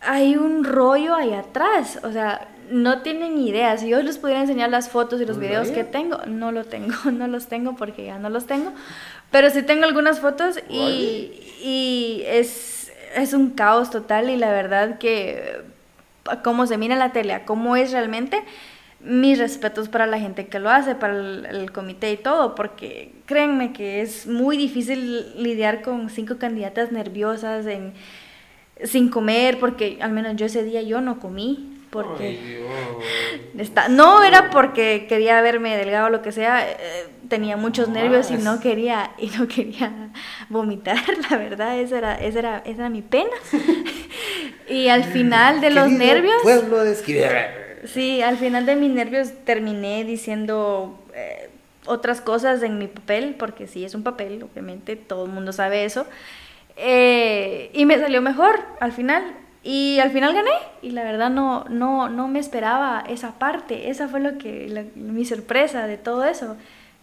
hay un rollo ahí atrás, o sea, no tienen idea. Si yo les pudiera enseñar las fotos y los videos que tengo, no lo tengo, no los tengo porque ya no los tengo. Pero sí tengo algunas fotos y, es, es un caos total y la verdad que como se mira en la tele, cómo es realmente, mis respetos para la gente que lo hace, para el, comité y todo, porque créanme que es muy difícil lidiar con cinco candidatas nerviosas en, sin comer, porque al menos yo ese día yo no comí, porque está, no era porque quería verme delgado o lo que sea, eh, tenía muchos nervios y no quería y no quería vomitar, la verdad, esa era esa era esa era mi pena. y al final de los nervios pueblo de Sí, al final de mis nervios terminé diciendo eh, otras cosas en mi papel, porque sí es un papel, obviamente todo el mundo sabe eso. Eh, y me salió mejor al final. Y al final gané y la verdad no, no, no me esperaba esa parte. Esa fue lo que mi sorpresa de todo eso,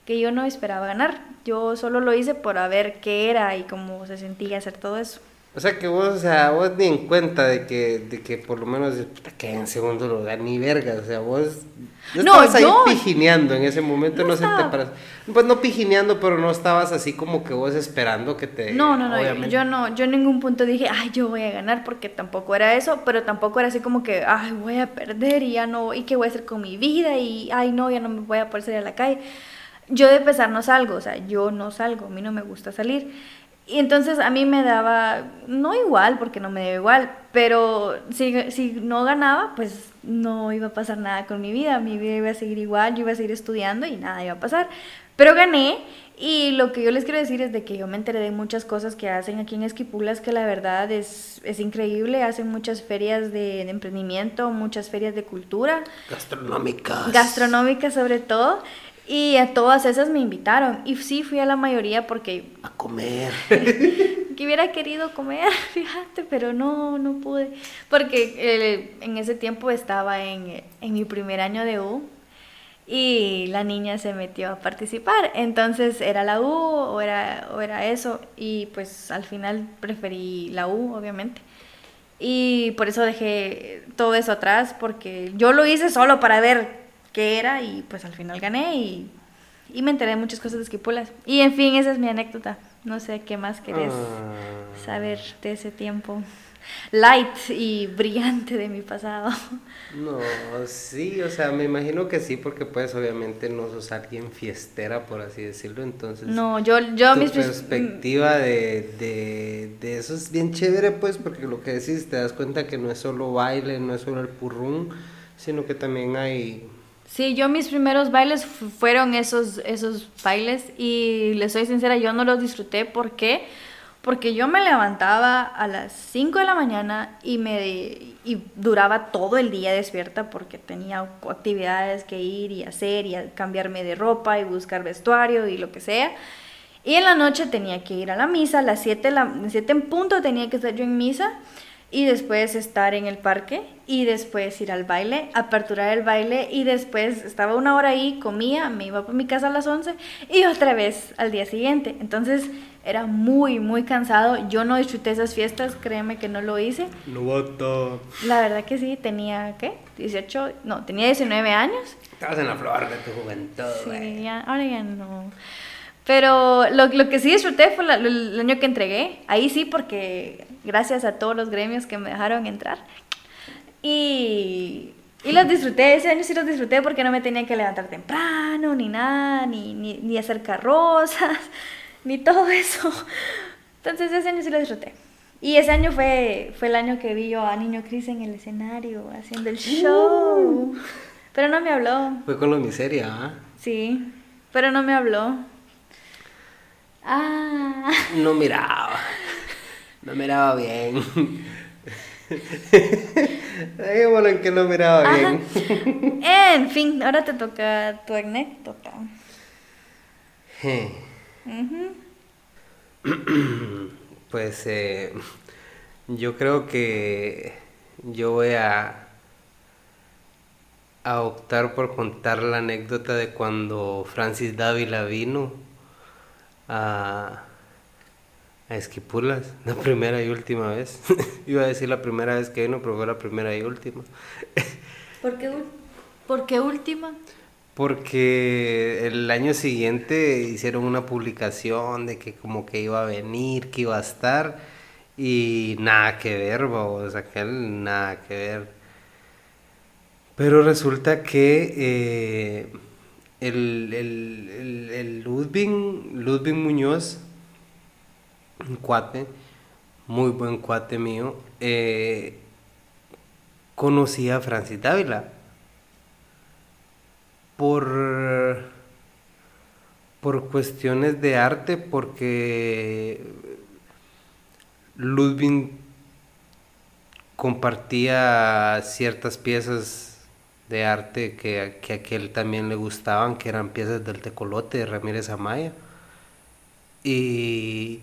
que yo no esperaba ganar. Yo solo lo hice por ver qué era y cómo se sentía hacer todo eso. O sea que vos, o sea, vos ni en cuenta de que, de que por lo menos que en segundo lugar, ni verga, o sea, vos no, estabas ahí pijineando en ese momento, no, sé, te pues no pijineando, pero no estabas así como que vos esperando que te... No, no, no, yo no, yo en ningún punto dije, ay, yo voy a ganar, porque tampoco era eso, pero tampoco era así como que, ay, voy a perder y ya no, y qué voy a hacer con mi vida y, ay, no, ya no me voy a poder salir a la calle. Yo de empezar no salgo, o sea, yo no salgo, a mí no me gusta salir. Y entonces a mí me daba, no igual, porque no me daba igual, pero si, si no ganaba, pues no iba a pasar nada con mi vida, mi vida iba a seguir igual, yo iba a seguir estudiando y nada iba a pasar. Pero gané y lo que yo les quiero decir es de que yo me enteré de muchas cosas que hacen aquí en Esquipulas que la verdad es, es increíble, hacen muchas ferias de, de emprendimiento, muchas ferias de cultura. Gastronómicas. Gastronómicas sobre todo. Y a todas esas me invitaron. Y sí, fui a la mayoría porque... A comer. que hubiera querido comer, fíjate, pero no, no pude. Porque eh, en ese tiempo estaba en, en, mi primer año de U. y la niña se metió a participar. Entonces era la U o era, o era eso y pues al final preferí la U, obviamente. Y por eso dejé todo eso atrás porque yo lo hice solo para ver qué era y pues al final gané y, y me enteré de muchas cosas de esquipulas. Y en fin, esa es mi anécdota. No sé qué más querés Ah. saber de ese tiempo light y brillante de mi pasado. No, sí, o sea, me imagino que sí, porque pues obviamente no sos alguien fiestera, por así decirlo, entonces... No, yo, yo tu mis pers- perspectiva de, de, de eso es bien chévere, pues, porque lo que decís, te das cuenta que no es solo baile, no es solo el purrún, sino que también hay... Sí, yo mis primeros bailes fu- fueron esos, esos bailes y les soy sincera, yo no los disfruté. ¿Por qué? Porque yo me levantaba a las 5 de la mañana y, me, y duraba todo el día despierta porque tenía actividades que ir y hacer y cambiarme de ropa y buscar vestuario y lo que sea. Y en la noche tenía que ir a la misa, a las 7, la, 7 en punto tenía que estar yo en misa y después estar en el parque y después ir al baile, aperturar el baile y después estaba una hora ahí, comía, me iba para mi casa a las 11 y otra vez al día siguiente. Entonces era muy, muy cansado. Yo no disfruté esas fiestas, créeme que no lo hice. No voto. La verdad que sí, tenía, ¿qué? 18, no, tenía 19 años. Estabas en la flor de tu juventud. Sí, ya, ahora ya no. Pero lo, lo que sí disfruté fue la- el año que entregué. Ahí sí, porque gracias a todos los gremios que me dejaron entrar. Y, y los disfruté, ese año sí los disfruté porque no me tenía que levantar temprano, ni nada, ni, ni, ni hacer carrozas, ni todo eso. Entonces ese año sí lo disfruté. Y ese año fue, fue el año que vi yo a Niño Cris en el escenario haciendo el show. Pero no me habló. Fue con la miseria, ¿ah? Sí, pero no me habló. Ah, No miraba. No miraba bien. Dejémoslo en que no miraba Ajá. bien. en fin, ahora te toca tu anécdota. Pues eh, yo creo que yo voy a, a optar por contar la anécdota de cuando Francis Dávila vino a, a Esquipulas, la primera y última vez. Iba a decir la primera vez que vino, pero fue la primera y última. ¿Por qué, ul- por qué última? Porque el año siguiente hicieron una publicación de que como que iba a venir, que iba a estar y nada que ver, vamos, aquel nada que ver. Pero resulta que eh, el, el, el, el Ludwig, Ludwig Muñoz, un cuate, muy buen cuate mío, eh, conocía a Francis Dávila por por cuestiones de arte porque Ludwig compartía ciertas piezas de arte que, que a aquel también le gustaban, que eran piezas del tecolote de Ramírez Amaya. Y,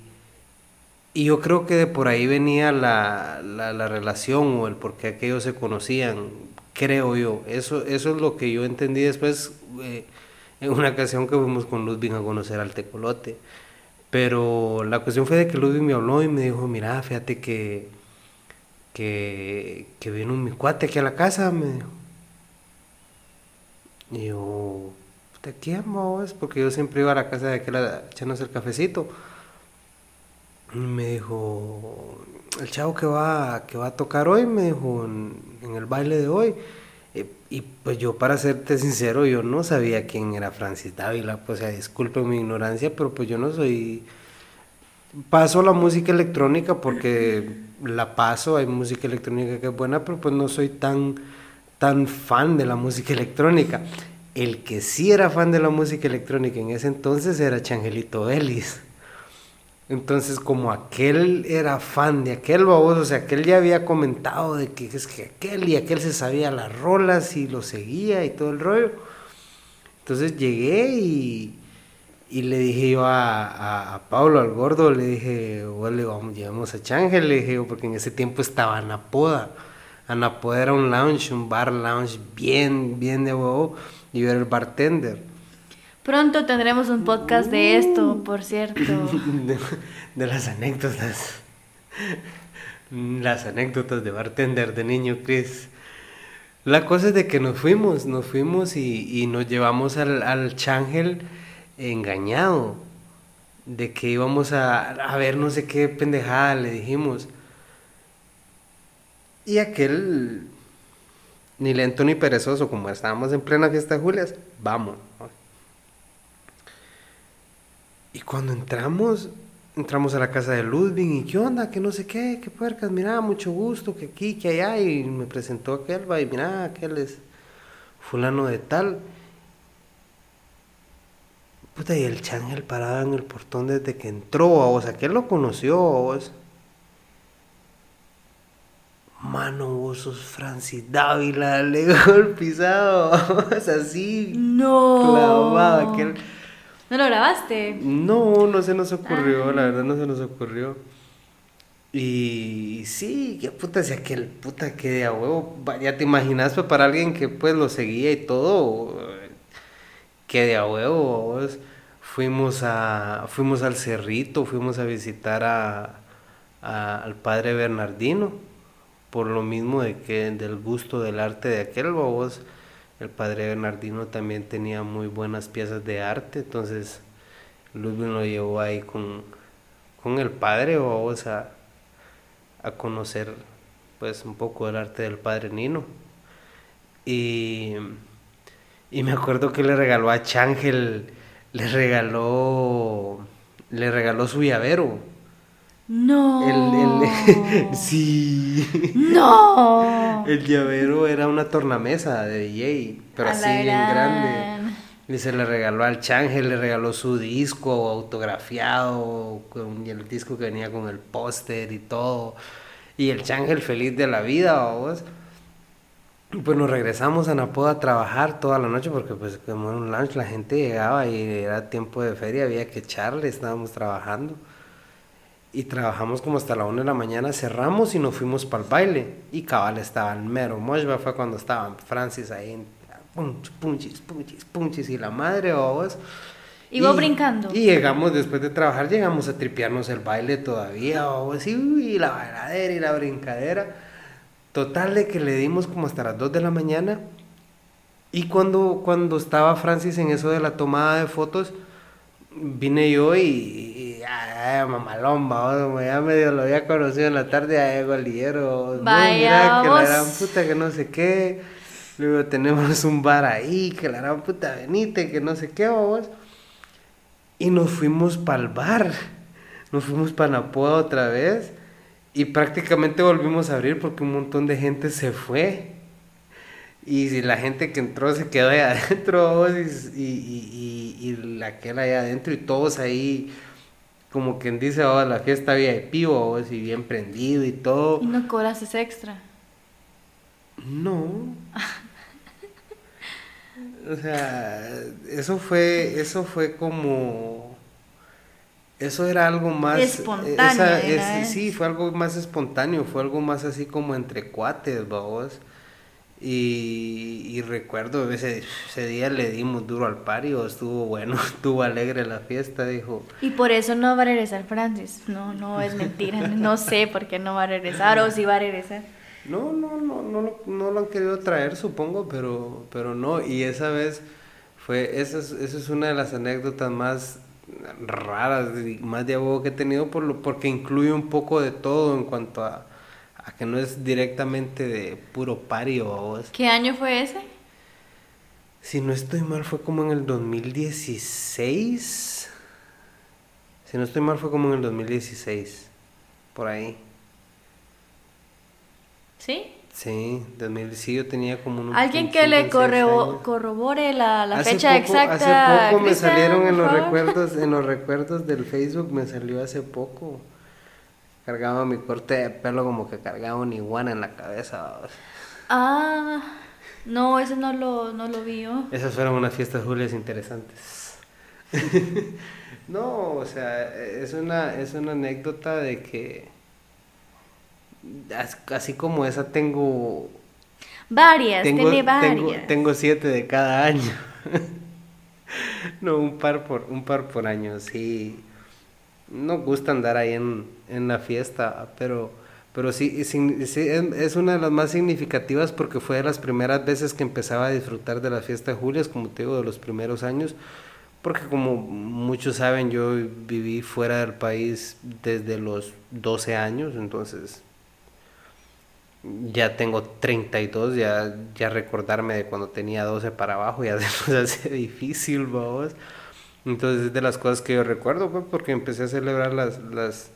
y yo creo que de por ahí venía la, la, la relación o el por qué aquellos se conocían, creo yo. Eso, eso es lo que yo entendí después eh, en una ocasión que fuimos con Ludwig a conocer al tecolote. Pero la cuestión fue de que Ludwig me habló y me dijo, mira, fíjate que, que, que vino mi cuate aquí a la casa, me dijo. Y yo, ¿de quién vos? Porque yo siempre iba a la casa de aquel a echarnos el cafecito. Me dijo, el chavo que va, que va a tocar hoy, me dijo, en, el baile de hoy. Y, y, pues yo, para serte sincero, yo no sabía quién era Francis Dávila. Pues, o sea, disculpen mi ignorancia, pero pues yo no soy... Paso la música electrónica porque la paso, hay música electrónica que es buena, pero pues no soy tan, tan fan de la música electrónica. El que sí era fan de la música electrónica en ese entonces era Changelito Vélez. Entonces, como aquel era fan de aquel baboso, o sea, aquel ya había comentado de que es que aquel y aquel se sabía las rolas y lo seguía y todo el rollo. Entonces llegué y, y le dije yo a, a, Pablo, al gordo, le dije, le vamos, llevamos a Changel, le dije porque en ese tiempo estaba Anapoda. Anapoda era un lounge, un bar lounge bien, bien de huevo. y yo era el bartender. Pronto tendremos un podcast de esto, por cierto. de, de las anécdotas. Las anécdotas de bartender de niño Chris. La cosa es de que nos fuimos, nos fuimos y, y nos llevamos al, al Changel engañado. De que íbamos a, a ver no sé qué pendejada, le dijimos. Y aquel, ni lento ni perezoso, como estábamos en plena fiesta de Julias, vamos. Y cuando entramos, entramos a la casa de Ludwig y qué onda, que no sé qué, qué puercas, mira, mucho gusto, que aquí, que allá, y me presentó aquel, va, y mira, aquel es fulano de tal. Puta, y el changel parado en el portón desde que entró, o sea, que él lo conoció, vos. Mano, vos sos Francis Dávila, le dijo el pisado, o sea, así, No. clavado, aquel... ¿No lo grabaste? No, no se nos ocurrió, Ah. la verdad no se nos ocurrió. Y sí, qué puta, si aquel puta que de a huevo, ya te imaginas, pues para alguien que pues lo seguía y todo, que de a huevo, vos. fuimos a, fuimos al cerrito, fuimos a visitar a, a- al padre Bernardino, por lo mismo de que del gusto del arte de aquel, vos. El padre Bernardino también tenía muy buenas piezas de arte, entonces Ludwig lo llevó ahí con, con el padre, a, a conocer pues un poco del arte del padre Nino. Y, y me acuerdo que le regaló a Changel, le regaló, le regaló su llavero. No. El, el- sí. No. El llavero era una tornamesa de DJ, pero A así bien gran. grande. Y se le regaló al Changel, le regaló su disco autografiado, con y el disco que venía con el póster y todo. Y el Changel feliz de la vida, vos. Pues nos regresamos a Napoda a trabajar toda la noche porque pues como era un lunch la gente llegaba y era tiempo de feria, había que echarle, estábamos trabajando. Y trabajamos como hasta la una de la mañana, cerramos y nos fuimos para el baile. Y cabal estaba el mero Moshba, fue cuando estaban Francis ahí, punch, punchis, punchis, punchis, y la madre, vos. Y vos brincando. Y llegamos, después de trabajar, llegamos a tripearnos el baile todavía, vos, y, uy, la bailadera y la brincadera. Total de que le dimos como hasta las 2 de la mañana. Y cuando, cuando estaba Francis en eso de la tomada de fotos, vine yo y, mamalón, va, como ya medio lo había conocido en la tarde, ya llegó el liguero. no, Vaya, mira, que la gran puta, que no sé qué. Luego tenemos un bar ahí, que la gran puta venite, que no sé qué, vos. Y nos fuimos para el bar. Nos fuimos para Napoa otra vez. Y prácticamente volvimos a abrir porque un montón de gente se fue. Y si la gente que entró se quedó ahí adentro y, y, y, y, la que era allá adentro y todos ahí, como quien dice, oh, la fiesta VIP vos, y bien prendido y todo. Y no cobras ese extra. No. O sea, eso fue, eso fue como, eso era algo más Espontáneo, esa- es- vez. sí, fue algo más espontáneo, fue algo más así como entre cuates, vamos. Y, y recuerdo ese, ese día le dimos duro al pario, estuvo bueno, estuvo alegre la fiesta, dijo. Y por eso no va a regresar Francis. No, no es mentira. No sé por qué no va a regresar o si va a regresar. No, no, no, no, lo- no lo han querido traer, supongo, pero, pero no. Y esa vez fue, esa es, esa es una de las anécdotas más raras, y más de abogo que he tenido, por lo, porque incluye un poco de todo en cuanto a, a que no es directamente de puro pario. ¿Qué año fue ese? Si no estoy mal, fue como en el 2016. Si no estoy mal, fue como en el 2016. Por ahí. ¿Sí? Sí, 2000, sí, yo tenía como unos Alguien 15, que le 16 correbo- años. corrobore la, la fecha poco- exacta. Hace poco me salieron en los recuerdos, en los recuerdos del Facebook, me salió hace poco. Cargaba mi corte de pelo como que cargaba una iguana en la cabeza. Ah, no, ese no lo, no lo vi yo. Esas fueron unas fiestas julias interesantes. no, o sea, es una, es una anécdota de que as- así como esa tengo Varias, tengo, tiene varias. Tengo, tengo siete de cada año. no, un par por, un par por año, sí. No gusta andar ahí en, en la fiesta, pero, pero sí, sí, es una de las más significativas porque fue de las primeras veces que empezaba a disfrutar de la fiesta de Julias, como te digo, de los primeros años. Porque como muchos saben, yo viví fuera del país desde los 12 años, entonces ya tengo 32, ya, ya recordarme de cuando tenía 12 para abajo ya se nos hace difícil, vamos. Entonces es de las cosas que yo recuerdo, pues, porque empecé a celebrar las, las,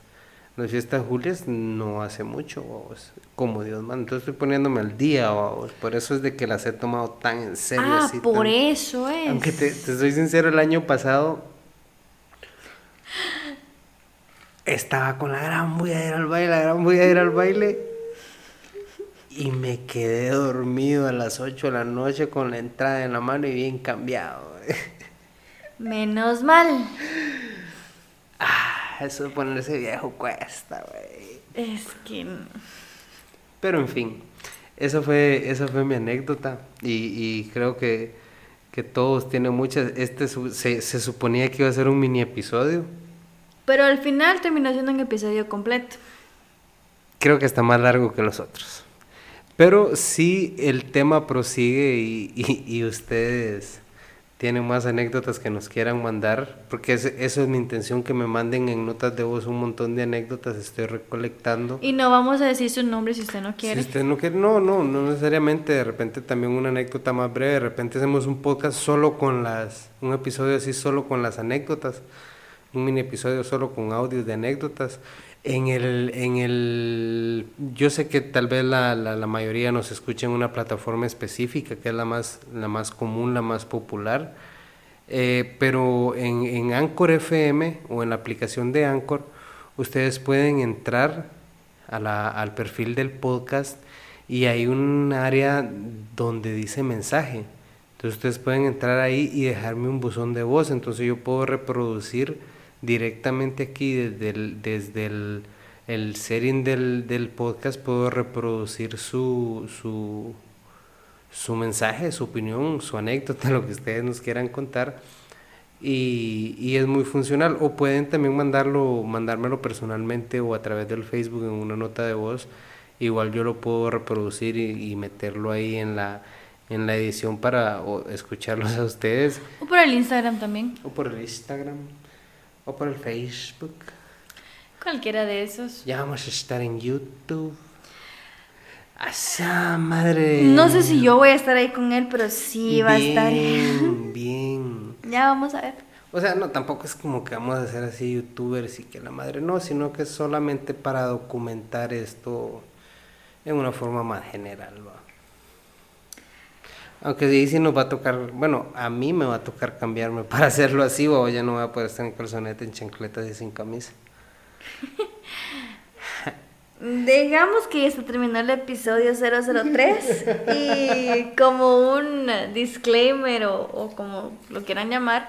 las fiestas julias no hace mucho, vamos, como Dios manda. Entonces estoy poniéndome al día, vamos. Por eso es de que las he tomado tan en serio. Ah, así, por tan- eso es. Aunque te, te soy sincero, el año pasado estaba con la gran voy a ir al baile, la gran voy a ir al baile. Y me quedé dormido a las 8 de la noche con la entrada en la mano y bien cambiado. Menos mal. Ah, eso de ponerse viejo cuesta, güey. Es que... Pero en fin, eso fue, esa fue mi anécdota y, y creo que, que todos tienen muchas. Este se, se suponía que iba a ser un mini episodio. Pero al final terminó siendo un episodio completo. Creo que está más largo que los otros. Pero sí el tema prosigue y, y- y ustedes tienen más anécdotas que nos quieran mandar, porque es- eso es mi intención, que me manden en notas de voz un montón de anécdotas, estoy recolectando. Y no vamos a decir su nombre si usted no Si quiere. usted no quiere, no, no, no necesariamente, de repente también una anécdota más breve, de repente hacemos un podcast solo con las, un episodio así solo con las anécdotas, un mini episodio solo con audios de anécdotas. En el, en el, yo sé que tal vez la, la, mayoría nos escucha en una plataforma específica, que es la más, la más común, la más popular, eh, pero en, en Anchor FM o en la aplicación de Anchor, ustedes pueden entrar a la- al perfil del podcast y hay un área donde dice mensaje. Entonces ustedes pueden entrar ahí y dejarme un buzón de voz. Entonces yo puedo reproducir directamente aquí desde el, desde el, el setting del, del podcast, puedo reproducir su, su, su mensaje, su opinión, su anécdota, lo que ustedes nos quieran contar. Y, y es muy funcional. O pueden también mandarlo, mandármelo personalmente o a través del Facebook en una nota de voz. Igual yo lo puedo reproducir y, y meterlo ahí en la, en la edición para o, escucharlos a ustedes. O por el Instagram también. O por el Instagram. O por el Facebook. Cualquiera de esos. Ya vamos a estar en YouTube. ¡Asa madre! No sé si yo voy a estar ahí con él, pero sí va a estar. Bien, bien. Ya vamos a ver. O sea, no, tampoco es como que vamos a ser así youtubers y que la madre no, sino que es solamente para documentar esto en una forma más general, va. Aunque sí, sí nos va a tocar, bueno, a mí me va a tocar cambiarme para hacerlo así, o ya no voy a poder estar en calzoneta, en chancletas y sin camisa. Digamos que ya se terminó el episodio 003 y como un disclaimer o, o como lo quieran llamar,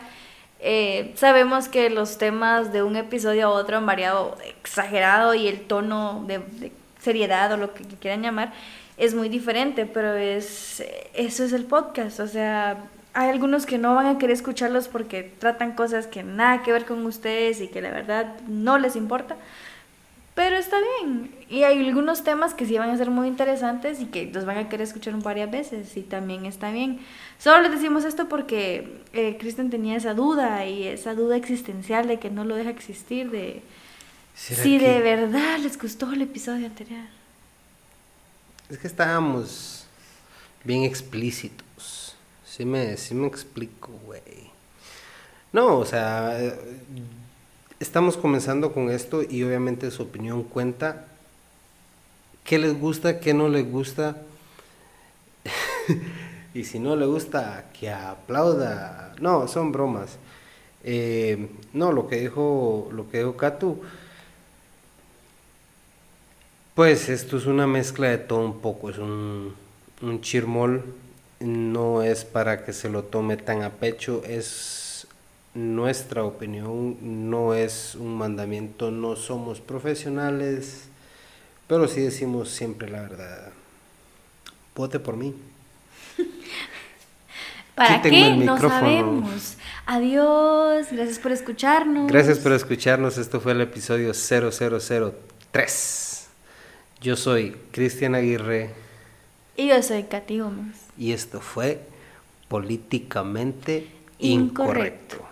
eh, sabemos que los temas de un episodio a otro han variado exagerado y el tono de, de seriedad o lo que quieran llamar es muy diferente, pero es eso es el podcast, o sea, hay algunos que no van a querer escucharlos porque tratan cosas que nada que ver con ustedes y que la verdad no les importa. Pero está bien. Y hay algunos temas que sí van a ser muy interesantes y que los van a querer escuchar varias veces y también está bien. Solo les decimos esto porque eh, Kristen tenía esa duda y esa duda existencial de que no lo deja existir, de ¿Será si que- de verdad les gustó el episodio anterior. Es que estábamos bien explícitos. Sí me, sí me explico, güey. No, o sea, estamos comenzando con esto y obviamente su opinión cuenta. ¿Qué les gusta, qué no les gusta? y si no le gusta, que aplauda. No, son bromas. Eh, no, lo que dijo, lo que dijo Katu, pues esto es una mezcla de todo un poco, es un, un chirmol, no es para que se lo tome tan a pecho, es nuestra opinión, no es un mandamiento, no somos profesionales, pero sí decimos siempre la verdad. vote por mí. ¿Para Quítenme qué? No sabemos. Adiós, gracias por escucharnos. Gracias por escucharnos. Esto fue el episodio 0003. Yo soy Cristian Aguirre Y yo soy Katy Gómez. y esto fue Políticamente Incorrecto. Incorrecto.